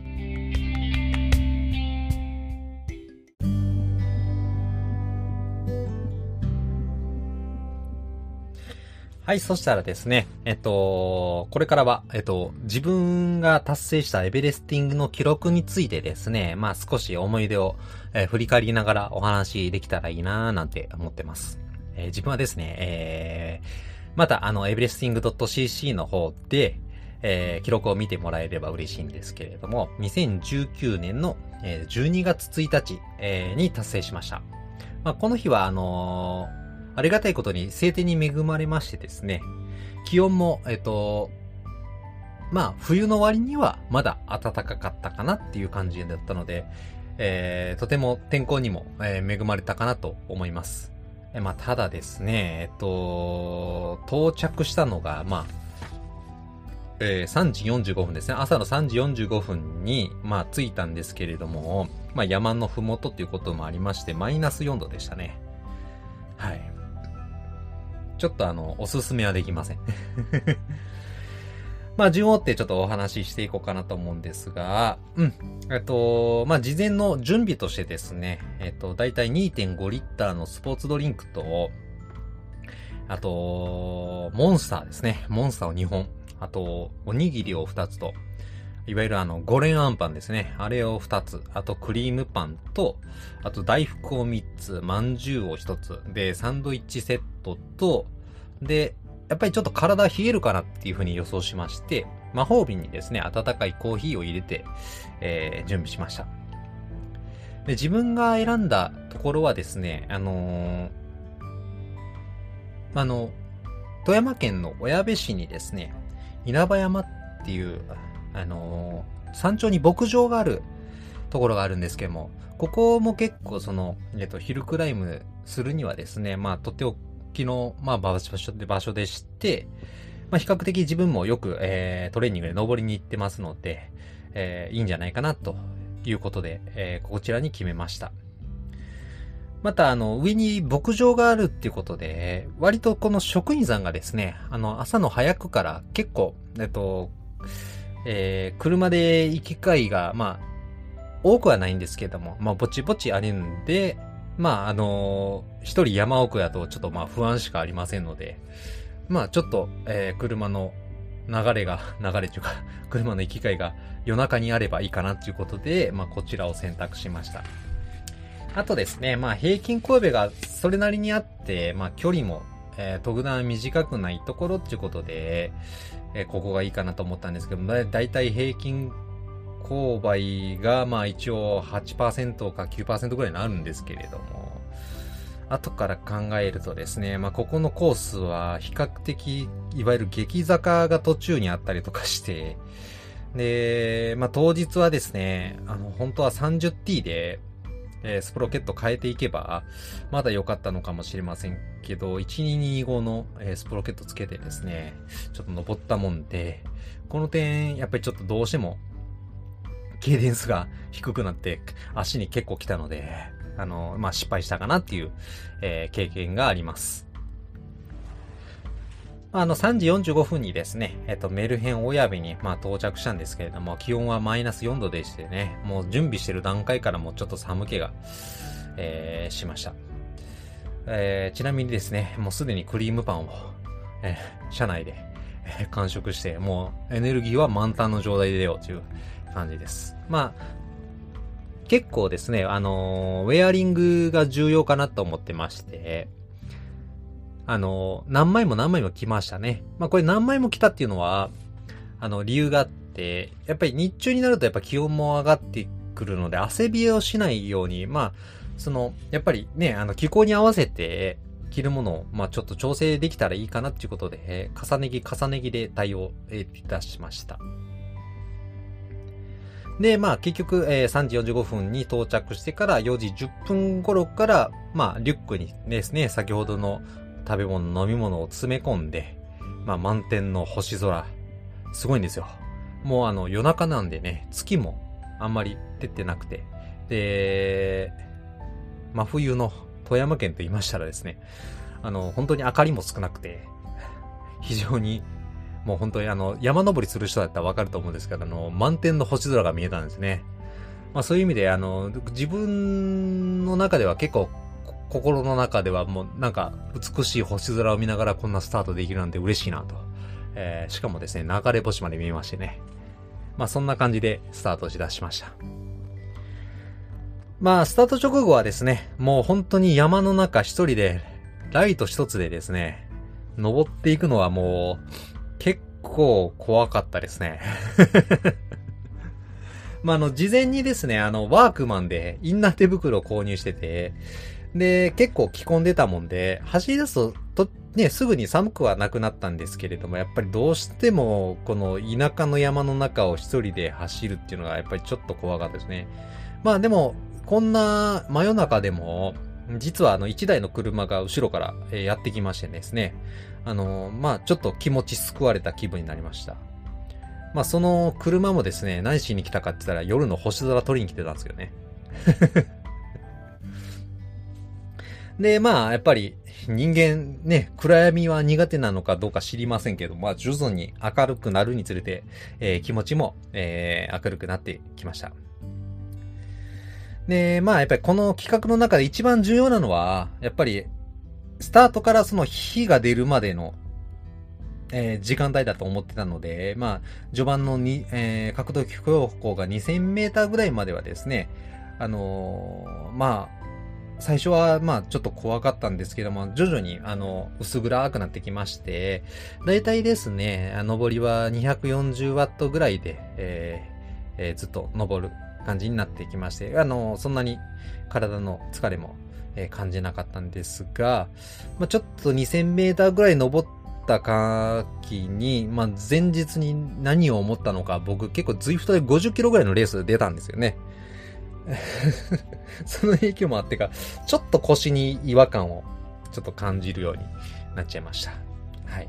はい、そしたらですね、えっと、これからは、えっと、自分が達成したエベレスティングの記録についてですね、まあ少し思い出を、えー、振り返りながらお話できたらいいなーなんて思ってます。えー、自分はですね、えー、またあの、エベレスティング .cc の方で、えー、記録を見てもらえれば嬉しいんですけれども、2019年の、え、12月1日、え、に達成しました。まあ、この日は、あのーありがたいことに晴天に恵まれましてですね、気温も、えっと、まあ、冬の割にはまだ暖かかったかなっていう感じだったので、えー、とても天候にも、えー、恵まれたかなと思います。えまあ、ただですね、えっと、到着したのが、まあ、えー、3時45分ですね。朝の3時45分に、まあ、着いたんですけれども、まあ、山のふもとっていうこともありまして、マイナス4度でしたね。はい。ちょっとあの、おすすめはできません まあ、順を追ってちょっとお話ししていこうかなと思うんですが、うん。えっと、まあ、事前の準備としてですね、えっと、だいたい2.5リッターのスポーツドリンクと、あと、モンスターですね。モンスターを2本。あと、おにぎりを2つと、いわゆるあの、5連アンパンですね。あれを2つ。あと、クリームパンと、あと、大福を3つ、まんじゅうを1つ。で、サンドイッチセットと、で、やっぱりちょっと体冷えるかなっていうふうに予想しまして、魔法瓶にですね、温かいコーヒーを入れて、えー、準備しました。で、自分が選んだところはですね、あのー、あの、富山県の小矢部市にですね、稲葉山っていう、あのー、山頂に牧場があるところがあるんですけども、ここも結構その、えっと、ヒルクライムするにはですね、まあ、とっておきの、まあ、場所で、場所でして、まあ、比較的自分もよく、えー、トレーニングで登りに行ってますので、えー、いいんじゃないかな、ということで、えー、こちらに決めました。また、あの、上に牧場があるっていうことで、割とこの職員さんがですね、あの、朝の早くから結構、えっと、えー、車で行き交いが、まあ、多くはないんですけども、まあ、ぼちぼちあるんで、まあ、あのー、一人山奥だとちょっとまあ不安しかありませんので、まあちょっと、えー、車の流れが、流れというか、車の行き交いが夜中にあればいいかなということで、まあこちらを選択しました。あとですね、まあ平均神戸がそれなりにあって、まあ距離も、えー、特段短くないところっていうことで、え、ここがいいかなと思ったんですけど、だだいたい平均勾配が、まあ一応8%か9%ぐらいになるんですけれども、後から考えるとですね、まあここのコースは比較的、いわゆる激坂が途中にあったりとかして、で、まあ当日はですね、あの、本当は 30T で、えー、スプロケット変えていけば、まだ良かったのかもしれませんけど、1225の、えー、スプロケットつけてですね、ちょっと登ったもんで、この点、やっぱりちょっとどうしても、ケーデンスが低くなって足に結構来たので、あの、まあ、失敗したかなっていう、えー、経験があります。あの、3時45分にですね、えっと、メルヘン親部に、まあ、到着したんですけれども、気温はマイナス4度でしてね、もう準備してる段階からもうちょっと寒気が、えー、しました。えー、ちなみにですね、もうすでにクリームパンを、えー、車内で、えー、完食して、もうエネルギーは満タンの状態で出ようという感じです。まあ、結構ですね、あのー、ウェアリングが重要かなと思ってまして、あの、何枚も何枚も来ましたね。まあこれ何枚も来たっていうのは、あの、理由があって、やっぱり日中になるとやっぱ気温も上がってくるので、汗冷えをしないように、まあ、その、やっぱりね、あの、気候に合わせて、着るものを、まあちょっと調整できたらいいかなっていうことで、重ね着重ね着で対応いたしました。で、まあ結局、えー、3時45分に到着してから4時10分頃から、まあリュックにですね、先ほどの食べ物、飲み物を詰め込んで、まあ満天の星空。すごいんですよ。もうあの夜中なんでね、月もあんまり出てなくて。で、真冬の富山県と言いましたらですね、あの、本当に明かりも少なくて、非常に、もう本当にあの、山登りする人だったらわかると思うんですけど、あの、満天の星空が見えたんですね。まあそういう意味で、あの、自分の中では結構心の中ではもうなんか美しい星空を見ながらこんなスタートできるなんて嬉しいなと。えー、しかもですね、流れ星まで見えましてね。まあそんな感じでスタートしだしました。まあスタート直後はですね、もう本当に山の中一人で、ライト一つでですね、登っていくのはもう結構怖かったですね。まあ、あの、事前にですね、あの、ワークマンでインナー手袋を購入してて、で、結構着込んでたもんで、走り出すと、と、ね、すぐに寒くはなくなったんですけれども、やっぱりどうしても、この田舎の山の中を一人で走るっていうのが、やっぱりちょっと怖かったですね。まあでも、こんな真夜中でも、実はあの一台の車が後ろからやってきましてですね、あの、まあちょっと気持ち救われた気分になりました。まあその車もですね、何しに来たかって言ったら夜の星空撮りに来てたんですよね。で、まあ、やっぱり人間ね、暗闇は苦手なのかどうか知りませんけど、まあ、徐々に明るくなるにつれて、えー、気持ちも、えー、明るくなってきました。で、まあ、やっぱりこの企画の中で一番重要なのは、やっぱり、スタートからその火が出るまでの、えー、時間帯だと思ってたので、まあ、序盤のに、えー、角度標高が2000メーターぐらいまではですね、あの、まあ、最初は、まあ、ちょっと怖かったんですけども、徐々に、あの、薄暗くなってきまして、だいたいですね、上りは240ワットぐらいで、えーえー、ずっと登る感じになってきまして、あの、そんなに体の疲れも、えー、感じなかったんですが、まあ、ちょっと2000メーターぐらい登った時に、まあ、前日に何を思ったのか、僕結構ズイフトで50キロぐらいのレース出たんですよね。その影響もあってか、ちょっと腰に違和感をちょっと感じるようになっちゃいました。はい。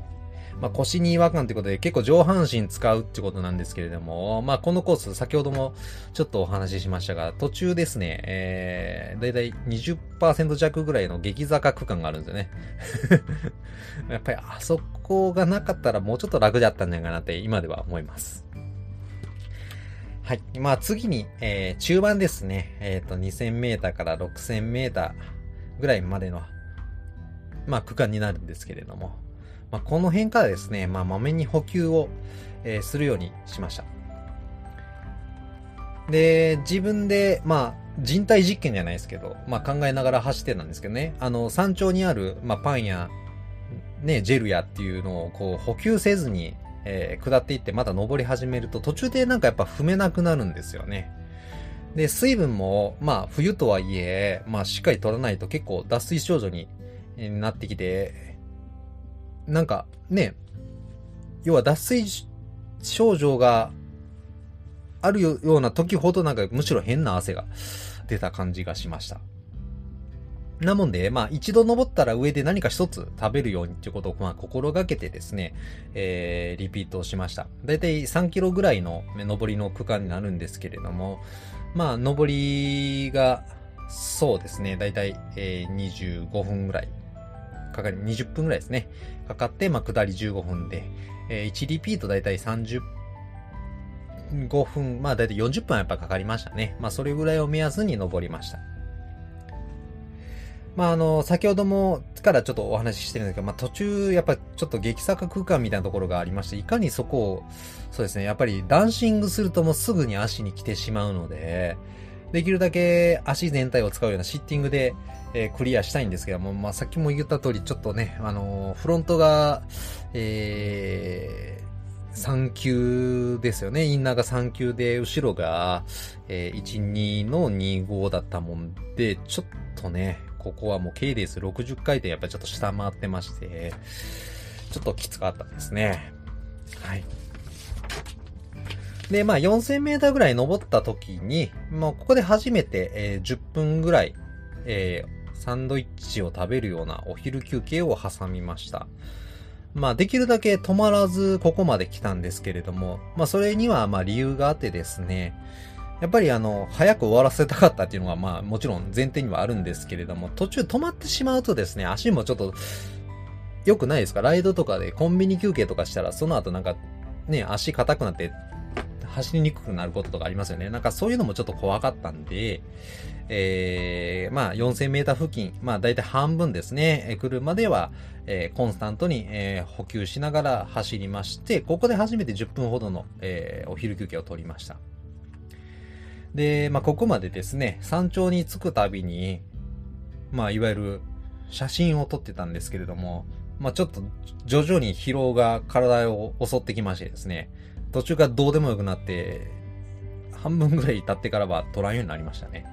まあ、腰に違和感ということで結構上半身使うってことなんですけれども、まあ、このコース先ほどもちょっとお話ししましたが、途中ですね、えー、だいたい20%弱ぐらいの激坂区間があるんですよね。やっぱりあそこがなかったらもうちょっと楽だったんじゃないかなって今では思います。はい。まあ次に、えー、中盤ですね。えっ、ー、と、2000メーターから6000メーターぐらいまでの、まあ区間になるんですけれども、まあこの辺からですね、まあまめに補給を、えー、するようにしました。で、自分で、まあ、人体実験じゃないですけど、まあ考えながら走ってたんですけどね、あの、山頂にある、まあパンや、ね、ジェルやっていうのをこう補給せずにえー、下っていってまた登り始めると途中でなんかやっぱ踏めなくなるんですよね。で、水分も、まあ冬とはいえ、まあしっかり取らないと結構脱水症状になってきて、なんかね、要は脱水症状があるような時ほどなんかむしろ変な汗が出た感じがしました。なもんで、まあ一度登ったら上で何か一つ食べるようにっていうことをまあ心がけてですね、えー、リピートをしました。だいたい3キロぐらいの登りの区間になるんですけれども、まあ登りがそうですね、だいたい、えー、25分ぐらいかかり、20分ぐらいですね。かかって、まあ、下り15分で、えー、1リピートだいたい30 5分、まあだいたい40分はやっぱかかりましたね。まあそれぐらいを目安に登りました。まああの、先ほどもからちょっとお話ししてるんですけど、まあ途中やっぱちょっと激坂空間みたいなところがありまして、いかにそこを、そうですね、やっぱりダンシングするともうすぐに足に来てしまうので、できるだけ足全体を使うようなシッティングで、えー、クリアしたいんですけども、まあさっきも言った通りちょっとね、あのー、フロントが、えー、3級ですよね。インナーが3級で、後ろが、えー、1、2の25だったもんで、ちょっとね、ここはもう K レース60回転やっぱりちょっと下回ってまして、ちょっときつかったですね。はい。で、まあ4000メーターぐらい登った時に、もうここで初めて、えー、10分ぐらい、えー、サンドイッチを食べるようなお昼休憩を挟みました。まあ、できるだけ止まらずここまで来たんですけれども、まあ、それにはまあ理由があってですね、やっぱりあの、早く終わらせたかったっていうのがまあ、もちろん前提にはあるんですけれども、途中止まってしまうとですね、足もちょっと、良くないですか？ライドとかでコンビニ休憩とかしたら、その後なんか、ね、足硬くなって走りにくくなることとかありますよね。なんかそういうのもちょっと怖かったんで、えー、まあ4000メーター付近、まあ大体半分ですね、え来るまでは、えー、コンスタントに、えー、補給しながら走りまして、ここで初めて10分ほどの、えー、お昼休憩を取りました。で、まあここまでですね、山頂に着くたびに、まあいわゆる写真を撮ってたんですけれども、まあちょっと徐々に疲労が体を襲ってきましてですね、途中からどうでもよくなって、半分ぐらい経ってからは取らんようになりましたね。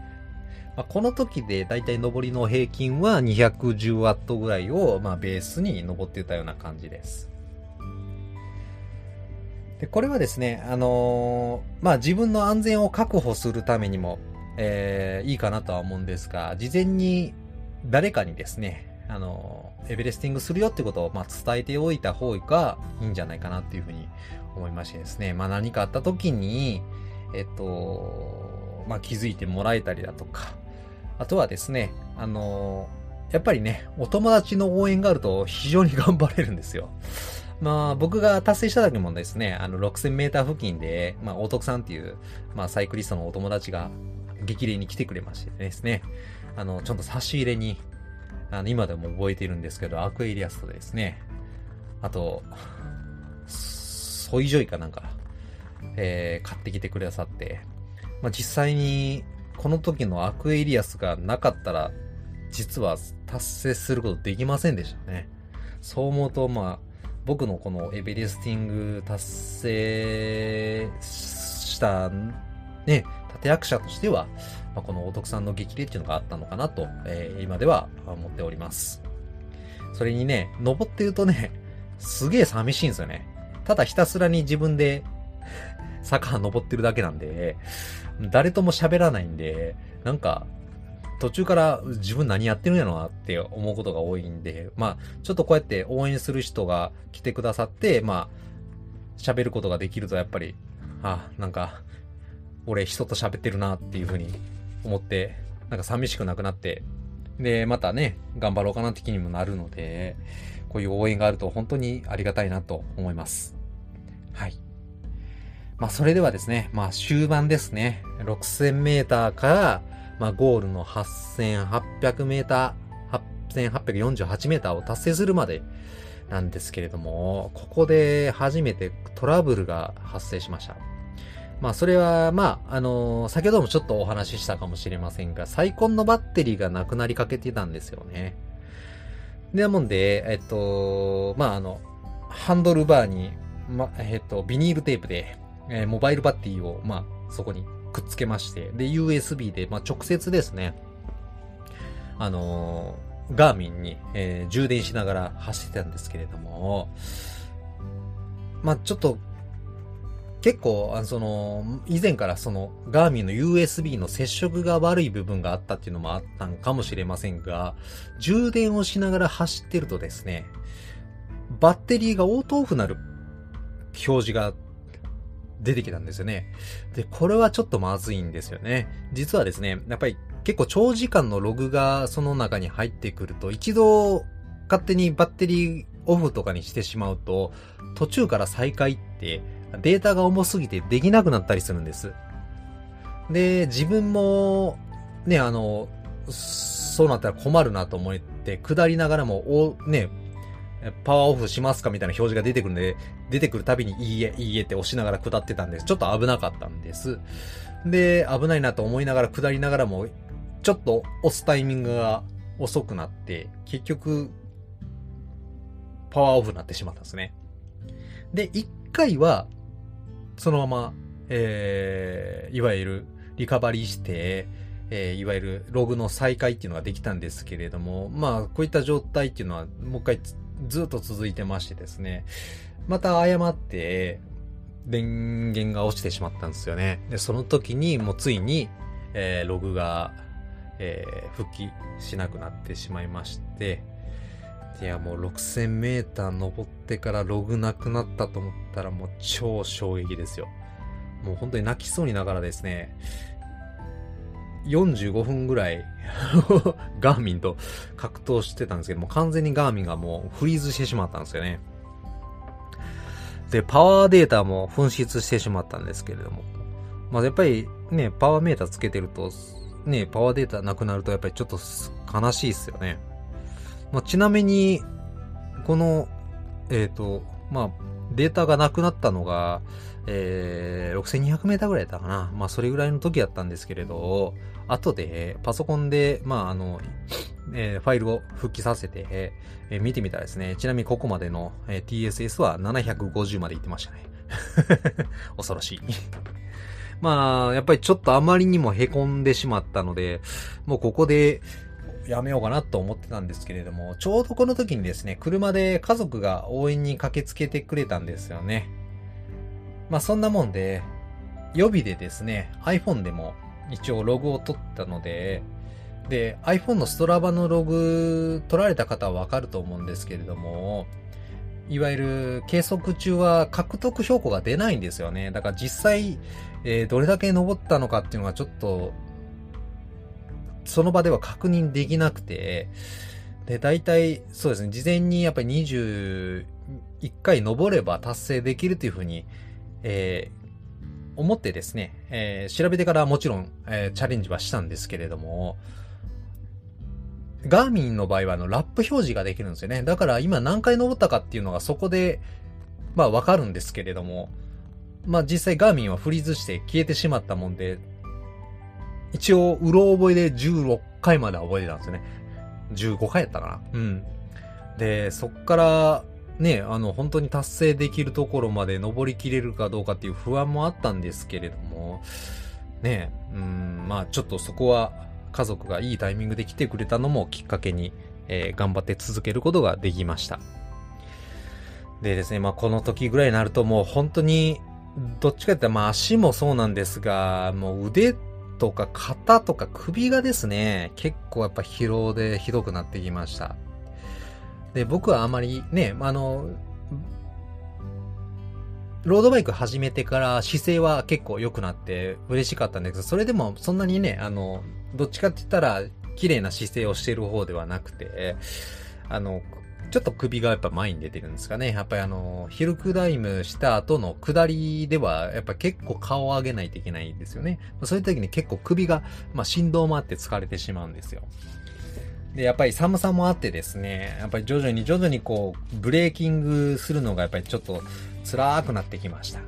まあ、この時でだいたい上りの平均は 210W ぐらいを、まあ、ベースに登ってたような感じです。で、これはですね、あのー、まあ、自分の安全を確保するためにも、えー、いいかなとは思うんですが、事前に誰かにですね、あのー、エベレスティングするよってことを、まあ、伝えておいた方がいいんじゃないかなっていうふうに思いましてですね。まあ何かあった時に、えっと、まあ気づいてもらえたりだとか、あとはですね、あのやっぱりね、お友達の応援があると非常に頑張れるんですよ。まあ僕が達成した時もですね、あの6000メーター付近で、まあ大徳さんっていう、まあサイクリストのお友達が激励に来てくれましてですね、あの、ちょっと差し入れに、あの、今でも覚えているんですけど、アクエリアスとですね、あと、ソイジョイかなんか、えー、買ってきてくださって、まあ、実際に、この時のアクエリアスがなかったら、実は達成することできませんでしたね。そう思うと、まあ、僕のこのエベレスティング達成した、ね、立役者としては、まあ、このお得さんの激励っていうのがあったのかなと、えー、今では思っております。それにね、登ってるとね、すげえ寂しいんですよね。ただひたすらに自分で 坂登ってるだけなんで、誰とも喋らないんで、なんか、途中から自分何やってるんやろなって思うことが多いんで、まあ、ちょっとこうやって応援する人が来てくださって、まあ、喋ることができるとやっぱり、あ、なんか、俺人と喋ってるなっていうふうに思って、なんか寂しくなくなって、で、またね、頑張ろうかなって気にもなるので、こういう応援があると本当にありがたいなと思います。はい。まあ、それではですね、まあ、終盤ですね。6000メーターから、まあ、ゴールの8800メーター、8848メーターを達成するまでなんですけれども、ここで初めてトラブルが発生しました。まあ、それは、まあ、あのー、先ほどもちょっとお話ししたかもしれませんが、サイコンのバッテリーがなくなりかけてたんですよね。で、なもんで、えっと、まあ、あの、ハンドルバーにま、えっ、と、ビニールテープで、えー、モバイルバッテリーを、まあ、そこにくっつけまして、で、USB で、まあ、直接ですね、あのー、ガーミンに、えー、充電しながら走ってたんですけれども、まあ、ちょっと、結構、あの、その、以前からその、ガーミンの USB の接触が悪い部分があったっていうのもあったんかもしれませんが、充電をしながら走ってるとですね、バッテリーがオートオフなる表示が出てきたんですよね。で、これはちょっとまずいんですよね。実はですね、やっぱり結構長時間のログがその中に入ってくると、一度勝手にバッテリーオフとかにしてしまうと、途中から再開ってデータが重すぎてできなくなったりするんです。で、自分も、ね、あの、そうなったら困るなと思って、下りながらも、お、ね、パワーオフしますかみたいな表示が出てくるんで、出てくるたびにいいえ、いいえって押しながら下ってたんです。ちょっと危なかったんです。で、危ないなと思いながら下りながらも、ちょっと押すタイミングが遅くなって、結局、パワーオフになってしまったんですね。で、一回は、そのまま、えー、いわゆるリカバリーして、えー、いわゆるログの再開っていうのができたんですけれども、まあ、こういった状態っていうのは、もう一回ずっと続いてましてですね、また誤って、電源が落ちてしまったんですよね。で、その時にもうついに、えー、ログが、えー、復帰しなくなってしまいまして、いや、もう6000メーター登ってからログなくなったと思ったらもう超衝撃ですよ。もう本当に泣きそうにながらですね、45分ぐらい ガーミンと格闘してたんですけども、完全にガーミンがもうフリーズしてしまったんですよね。で、パワーデータも紛失してしまったんですけれども。まあ、やっぱりね、パワーメーターつけてると、ね、パワーデータなくなるとやっぱりちょっと悲しいっすよね。まあ、ちなみに、この、えっ、ー、と、まあ、データがなくなったのが、えー、6200メーターぐらいだったかな。まあ、それぐらいの時やったんですけれど、後で、パソコンで、まあ、あの、えー、ファイルを復帰させて、えー、見てみたらですね、ちなみにここまでの、えー、TSS は750まで行ってましたね。恐ろしい。まあ、やっぱりちょっとあまりにも凹んでしまったので、もうここで、やめようかなと思ってたんですけれども、ちょうどこの時にですね、車で家族が応援に駆けつけてくれたんですよね。まあそんなもんで、予備でですね、iPhone でも一応ログを取ったので、で、iPhone のストラバのログ取られた方はわかると思うんですけれども、いわゆる計測中は獲得標高が出ないんですよね。だから実際、えー、どれだけ登ったのかっていうのがちょっとその場では確認できなくて、で、大体、そうですね、事前にやっぱり21回登れば達成できるというふうに、えー、思ってですね、えー、調べてからもちろん、えー、チャレンジはしたんですけれども、ガーミンの場合はあのラップ表示ができるんですよね。だから今何回登ったかっていうのがそこで、まあわかるんですけれども、まあ実際ガーミンはフリーズして消えてしまったもんで、一応、うろ覚えで16回まで覚えてたんですよね。15回やったかな？うん。で、そっから、ね、あの、本当に達成できるところまで登りきれるかどうかっていう不安もあったんですけれども、ね、うん、まあちょっとそこは家族がいいタイミングで来てくれたのもきっかけに、えー、頑張って続けることができました。でですね、まあこの時ぐらいになるともう本当に、どっちかって言ったらまあ足もそうなんですが、もう腕とか肩とか首がですね、結構やっぱ疲労でひどくなってきました。で、僕はあまりね、あの、ロードバイク始めてから姿勢は結構良くなって嬉しかったんですけど、それでもそんなにね、あの、どっちかって言ったら綺麗な姿勢をしてる方ではなくて、あの、ちょっと首がやっぱ前に出てるんですかね。やっぱりあの、ヒルクダイムした後の下りでは、やっぱ結構顔を上げないといけないんですよね。そういう時に結構首が、まあ振動もあって疲れてしまうんですよ。で、やっぱり寒さもあってですね、やっぱり徐々に徐々にこう、ブレーキングするのがやっぱりちょっと辛くなってきました。はい。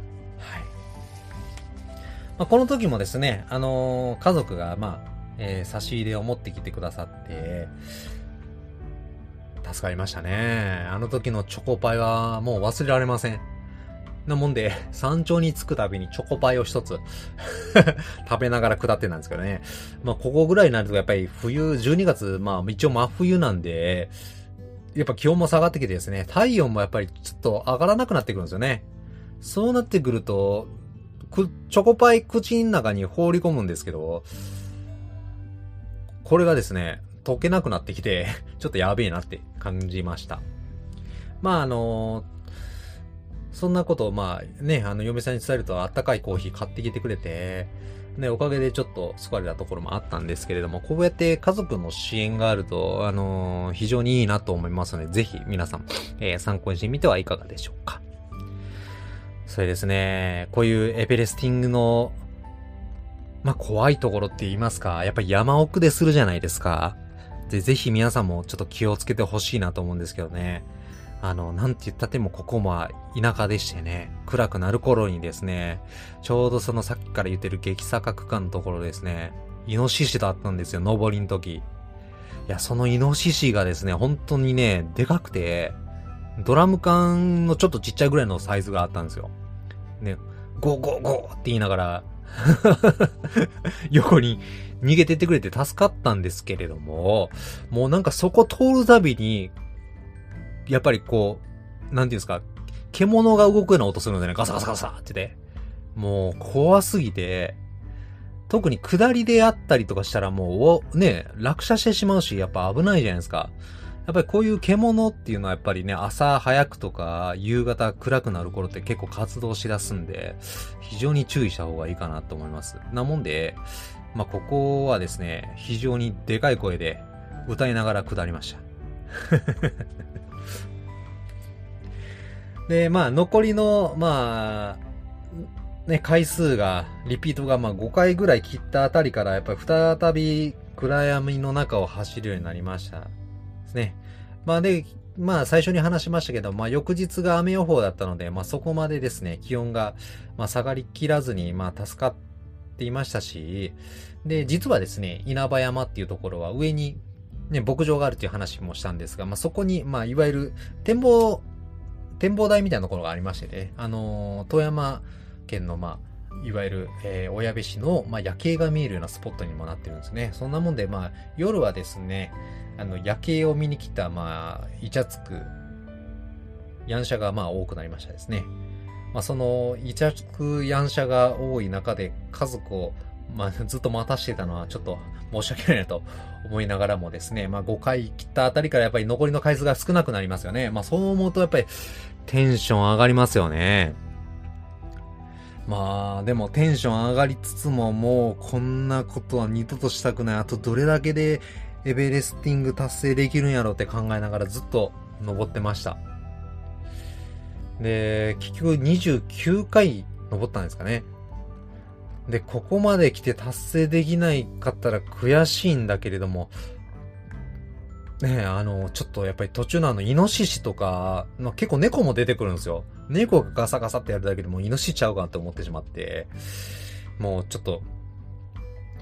まあ、この時もですね、あのー、家族が、まあ、えー、差し入れを持ってきてくださって、助かりましたね。あの時のチョコパイはもう忘れられません。なもんで、山頂に着くたびにチョコパイを一つ 食べながら下ってたんですけどね。まあ、ここぐらいになるとやっぱり冬、12月、まあ、一応真冬なんで、やっぱ気温も下がってきてですね、体温もやっぱりちょっと上がらなくなってくるんですよね。そうなってくると、チョコパイ口の中に放り込むんですけど、これがですね、溶けなくなってきて、ちょっとやべえなって感じました。まああのそんなことをまあね、あの嫁さんに伝えるとあったかいコーヒー買ってきてくれて、ね、おかげでちょっと救われたところもあったんですけれども、こうやって家族の支援があると、あの非常にいいなと思いますので、ぜひ皆さん、えー参考にしてみてはいかがでしょうか。それですね、こういうエベレスティングの、まあ、怖いところって言いますか、やっぱり山奥でするじゃないですか。で、ぜひ皆さんもちょっと気をつけてほしいなと思うんですけどね。あの、なんて言ったってもここも田舎でしてね、暗くなる頃にですね、ちょうどそのさっきから言ってる激坂区間のところですね、イノシシだったんですよ、登りの時。いや、そのイノシシがですね、本当にね、でかくて、ドラム缶のちょっとちっちゃいぐらいのサイズがあったんですよ。ね、ゴーゴーゴーって言いながら、横に逃げてってくれて助かったんですけれども、もうなんかそこ通るたびに、やっぱりこう、なんていうんですか、獣が動くような音するのでね、ガサガサガサってね。もう怖すぎて、特に下りであったりとかしたらもう、ね、落車してしまうし、やっぱ危ないじゃないですか。やっぱりこういう獣っていうのはやっぱりね、朝早くとか夕方暗くなる頃って結構活動しだすんで、非常に注意した方がいいかなと思います。なもんで、まあ、ここはですね、非常にでかい声で歌いながら下りました。で、まあ、残りの、まあ、ね、回数が、リピートがまあ5回ぐらい切ったあたりから、やっぱり再び暗闇の中を走るようになりました。ですね。まあで、まあ最初に話しましたけど、まあ翌日が雨予報だったので、まあそこまでですね、気温が、まあ下がりきらずに、まあ助かっていましたし、で、実はですね、稲葉山っていうところは上に、ね、牧場があるっていう話もしたんですが、まあそこに、まあいわゆる展望、展望台みたいなところがありましてね、あのー富山県の、まあ、いわゆる、えー、親部市の、まあ、夜景が見えるようなスポットにもなってるんですね。そんなもんで、まあ、夜はですね、あの、夜景を見に来た、まあ、イチャつく、ヤンシャが、まあ、多くなりましたですね。まあ、その、イチャつくヤンシャが多い中で、家族を、まあ、ずっと待たしてたのは、ちょっと申し訳ないなと思いながらもですね、まあ、5回切ったあたりからやっぱり残りの回数が少なくなりますよね。まあ、そう思うと、やっぱり、テンション上がりますよね。まあ、でもテンション上がりつつももうこんなことは二度としたくない。あとどれだけでエベレスティング達成できるんやろうって考えながらずっと登ってました。で、結局29回登ったんですかね。で、ここまで来て達成できないかったら悔しいんだけれども、ね、あの、ちょっとやっぱり途中のあの、イノシシとか、まあ、結構猫も出てくるんですよ。猫がガサガサってやるだけでもイノシシちゃうかなって思ってしまって、もうちょっと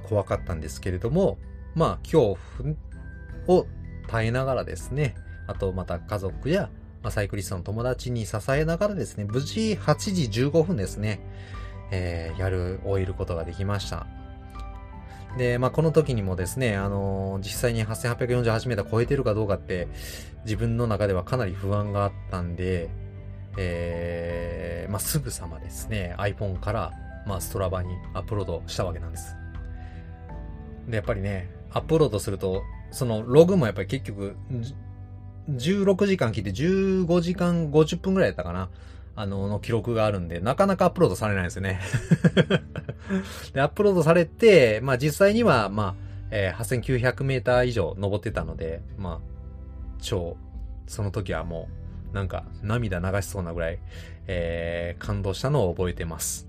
怖かったんですけれども、まあ恐怖を耐えながらですね、あとまた家族や、まあ、サイクリストの友達に支えながらですね、無事8時15分ですね、えーやる、終えることができました。で、まあ、この時にもですね、あのー実際に8848メーター超えてるかどうかって、自分の中ではかなり不安があったんで、えー、まあ、すぐさまですね、iPhone から、まあ、ストラバにアップロードしたわけなんです。で、やっぱりね、アップロードすると、そのログもやっぱり結局、16時間聞いて15時間50分ぐらいだったかな？あの、の記録があるんで、なかなかアップロードされないんですよね。で、アップロードされて、まあ実際には、まあ、えー8900メーター以上登ってたので、まあ、超、その時はもう、なんか、涙流しそうなぐらい、えー感動したのを覚えてます。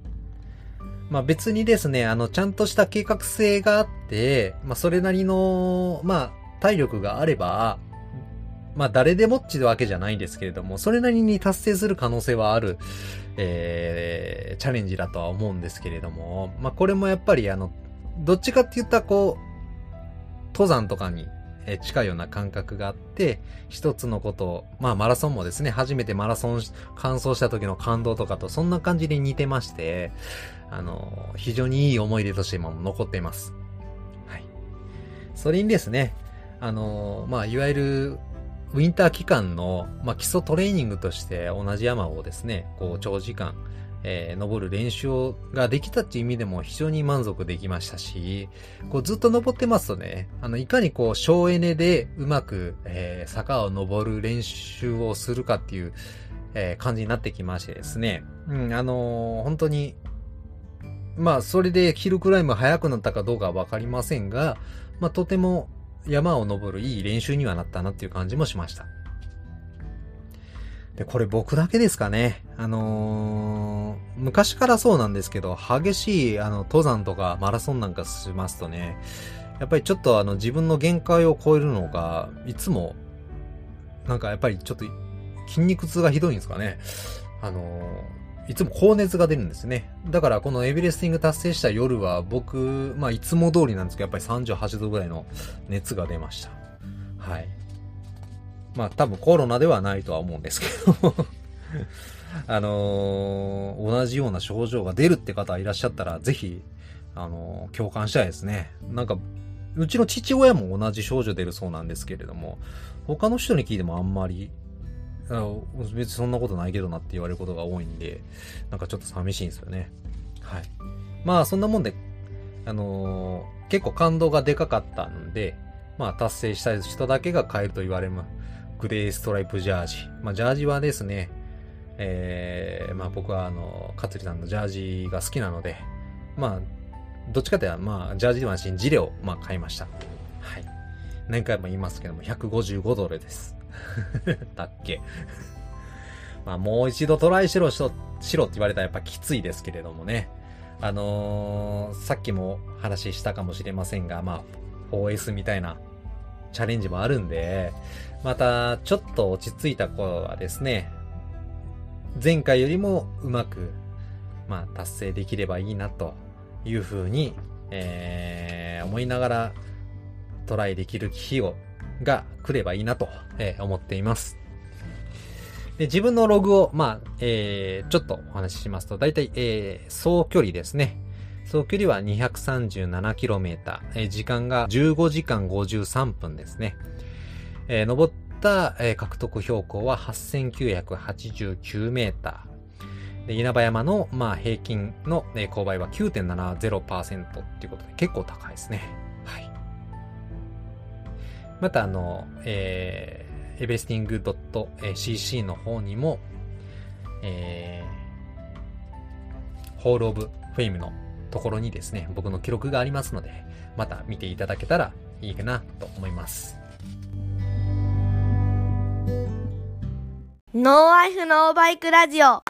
まあ別にですね、あの、ちゃんとした計画性があって、まあそれなりの、まあ、体力があれば、まあ誰でもっちわけじゃないんですけれども、それなりに達成する可能性はある、えー、チャレンジだとは思うんですけれども、まあこれもやっぱりあの、どっちかって言ったらこう、登山とかに近いような感覚があって、一つのことを、まあマラソンもですね、初めてマラソン完走した時の感動とかとそんな感じで似てまして、あの、非常にいい思い出として今も残っています。はい。それにですね、あの、まあいわゆる、ウィンター期間の、まあ、基礎トレーニングとして同じ山をですね、こう長時間、えー登る練習ができたっていう意味でも非常に満足できましたし、こうずっと登ってますとね、あの、いかにこう省エネでうまく、えー坂を登る練習をするかっていう、えー感じになってきましてですね、うん、あのー本当に、まあ、それでヒルクライム速くなったかどうかはわかりませんが、まあ、とても山を登るいい練習にはなったなっていう感じもしました。で、これ僕だけですかね。あのー昔からそうなんですけど、激しい、あの、登山とかマラソンなんかしますとね、やっぱりちょっとあの、自分の限界を超えるのが、いつも、なんかやっぱりちょっと、筋肉痛がひどいんですかね。あのーいつも高熱が出るんですね。だからこのエベレスティング達成した夜は僕、まあいつも通りなんですけど、やっぱり38度ぐらいの熱が出ました。はい。まあ多分コロナではないとは思うんですけど。あのー同じような症状が出るって方いらっしゃったら、ぜひ、あのー共感したいですね。なんか、うちの父親も同じ症状出るそうなんですけれども、他の人に聞いてもあんまり、あ別にそんなことないけどなって言われることが多いんで、なんかちょっと寂しいんですよね。はい。まあそんなもんで、あのー結構感動がでかかったんで、まあ達成した人だけが買えると言われるグレーストライプジャージ。まあジャージはですね、えー、まあ僕はあの、かつりさんのジャージが好きなので、まあ、どっちかというと、まあ、ジャージではなしにジレを、まあ買いました。はい。何回も言いますけども、155ドルです。だっけ。まあもう一度トライしろしろ、しろって言われたらやっぱきついですけれどもね。あのーさっきも話したかもしれませんが、まあ、OS みたいなチャレンジもあるんで、またちょっと落ち着いた頃はですね、前回よりもうまく、まあ、達成できればいいなというふうに、えー、思いながらトライできる日を、が来ればいいなと、え思っています。で、自分のログを、まあ、えー、ちょっとお話ししますと、だいたい、えー、総距離ですね。総距離は 237km、えー時間が15時間53分ですね。えー登った、えー獲得標高は 8989m。で稲葉山の、まあ、平均の、えー勾配は9.70%っていうことで結構高いですね。また、あの、えー、エベレスティング .cc の方にも、えー、ホールオブフェイムのところにですね、僕の記録がありますので、また見ていただけたらいいかなと思います。ノーアイフノーバイクラジオ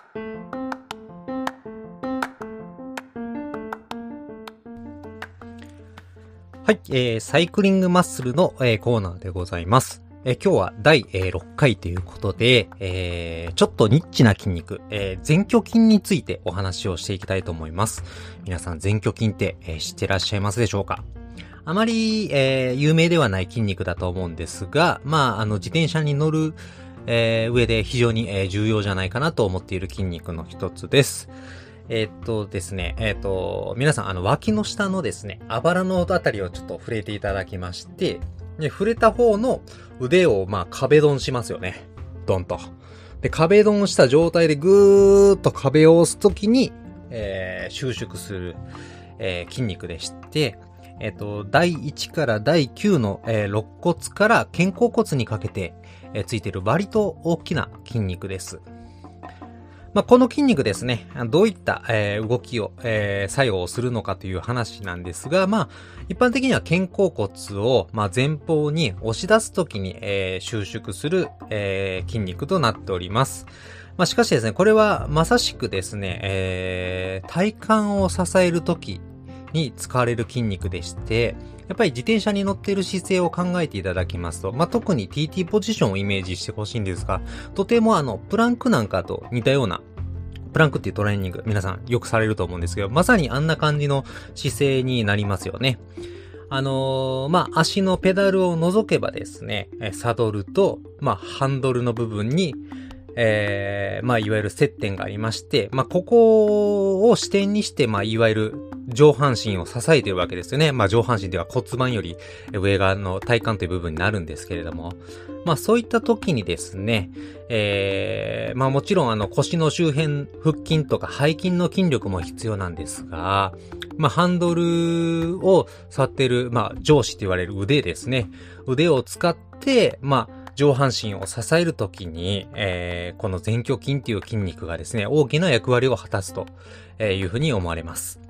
はい、えー、サイクリングマッスルの、えーコーナーでございます。えー今日は第、えー6回ということで、えーちょっとニッチな筋肉、えー前鋸筋についてお話をしていきたいと思います。皆さん前鋸筋って、えー知ってらっしゃいますでしょうか？あまり、えー有名ではない筋肉だと思うんですが、まあ、あの、自転車に乗る、えー上で非常に、えー重要じゃないかなと思っている筋肉の一つです。えーっとですね、えーっと、皆さん、あの、脇の下のですね、あばらのあたりをちょっと触れていただきまして、で、触れた方の腕を、まあ、壁ドンしますよね。ドンと。で、壁ドンした状態でぐーっと壁を押すときに、えー収縮する、えー筋肉でして、えっ、と、第1から第9の、えー肋骨から肩甲骨にかけて、えーついてる割と大きな筋肉です。まあ、この筋肉ですね、どういった、えー動きを、えー作用をするのかという話なんですが、まあ、一般的には肩甲骨を、まあ、前方に押し出すときに、えー収縮する、え筋肉となっております。まあ、しかしですね、これはまさしくですね、え体幹を支えるときに使われる筋肉でして、やっぱり自転車に乗っている姿勢を考えていただきますと、まあ、特に TT ポジションをイメージしてほしいんですが、とてもあの、プランクなんかと似たような、プランクっていうトレーニング、皆さんよくされると思うんですけど、まさにあんな感じの姿勢になりますよね。あのーまあ、足のペダルを除けばですね、サドルと、まあ、ハンドルの部分に、えー、まあ、いわゆる接点がありまして、まあ、ここを視点にして、まあ、いわゆる上半身を支えているわけですよね。まあ、上半身では骨盤より上側の体幹という部分になるんですけれども、まあ、そういった時にですね、えー、まあ、もちろんあの腰の周辺、腹筋とか背筋の筋力も必要なんですが、まあ、ハンドルを触っている、まあ、上司と言われる腕ですね。腕を使って、まあ、上半身を支えるときに、えー、この前鋸筋っていう筋肉がですね、大きな役割を果たすというふうに思われます。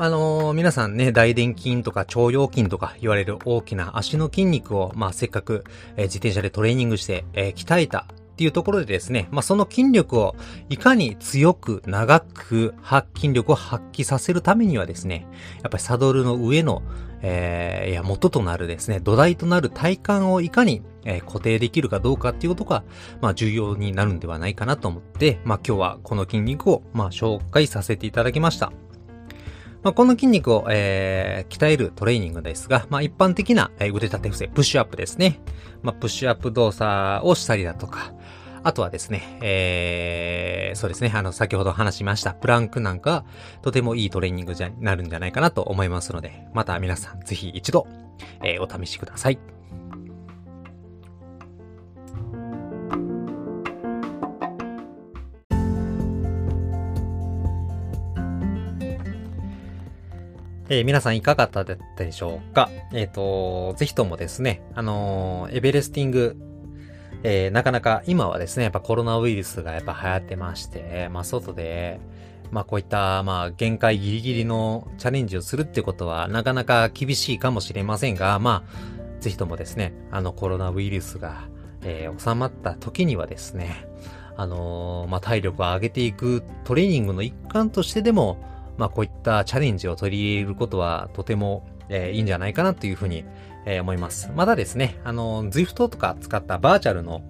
あのー皆さんね、大臀筋とか腸腰筋とか言われる大きな足の筋肉を、まあ、せっかく、えー自転車でトレーニングして、えー鍛えたっていうところでですね、まあ、その筋力をいかに強く長く発筋力を発揮させるためにはですね、やっぱりサドルの上の、えーいや、元となるですね、土台となる体幹をいかに、え固定できるかどうかっていうことが、まあ、重要になるんではないかなと思って、まあ、今日はこの筋肉を、まあ、紹介させていただきました。まあ、この筋肉を、えー鍛えるトレーニングですが、まあ、一般的な、え腕立て伏せ、プッシュアップですね。まあ、プッシュアップ動作をしたりだとか、あとはですね、えー、そうですね、あの、先ほど話しました、プランクなんか、とてもいいトレーニングじゃ、なるんじゃないかなと思いますので、また皆さんぜひ一度、えーお試しください。えー皆さんいかがだったでしょうか？えっ、と、ぜひともですね、あのーエベレスティング、えーなかなか今はですね、やっぱコロナウイルスがやっぱ流行ってまして、まあ外で、まあこういった、まあ限界ギリギリのチャレンジをするってことはなかなか厳しいかもしれませんが、まあ、ぜひともですね、あのコロナウイルスが、えー収まった時にはですね、あのーまあ体力を上げていくトレーニングの一環としてでも、まあこういったチャレンジを取り入れることはとても、えーいいんじゃないかなというふうに、えー思います。まだですね、あの、Zwift とか使ったバーチャルの、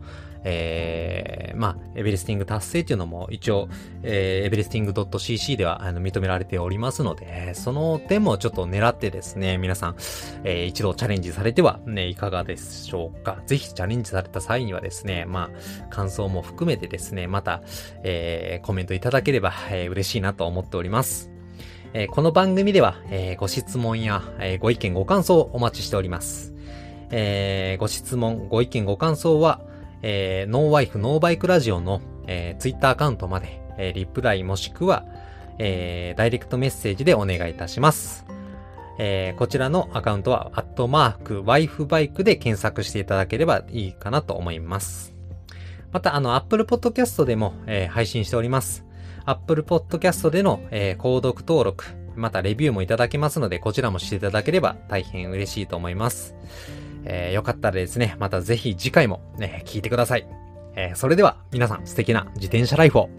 えーまあ、エベレスティング達成っていうのも一応、えー、エベレスティング .cc ではあの認められておりますので、その点もちょっと狙ってですね、皆さん、えー一度チャレンジされてはね、いかがでしょうか。ぜひチャレンジされた際にはですね、まあ、感想も含めてですね、また、えーコメントいただければ、えー嬉しいなと思っております。えーこの番組では、えーご質問や、えーご意見ご感想をお待ちしております。えーご質問、ご意見ご感想は、えーノーワイフノーバイクラジオの、えーツイッターアカウントまで、えーリプライもしくは、えーダイレクトメッセージでお願いいたします。えーこちらのアカウントは、アットマーク、ワイフバイクで検索していただければいいかなと思います。また、あの、Apple Podcast でも、えー配信しております。Apple Podcast での、えー購読登録、またレビューもいただけますので、こちらもしていただければ大変嬉しいと思います。えーよかったらですね、またぜひ次回も、ね、聞いてください。えーそれでは皆さん素敵な自転車ライフを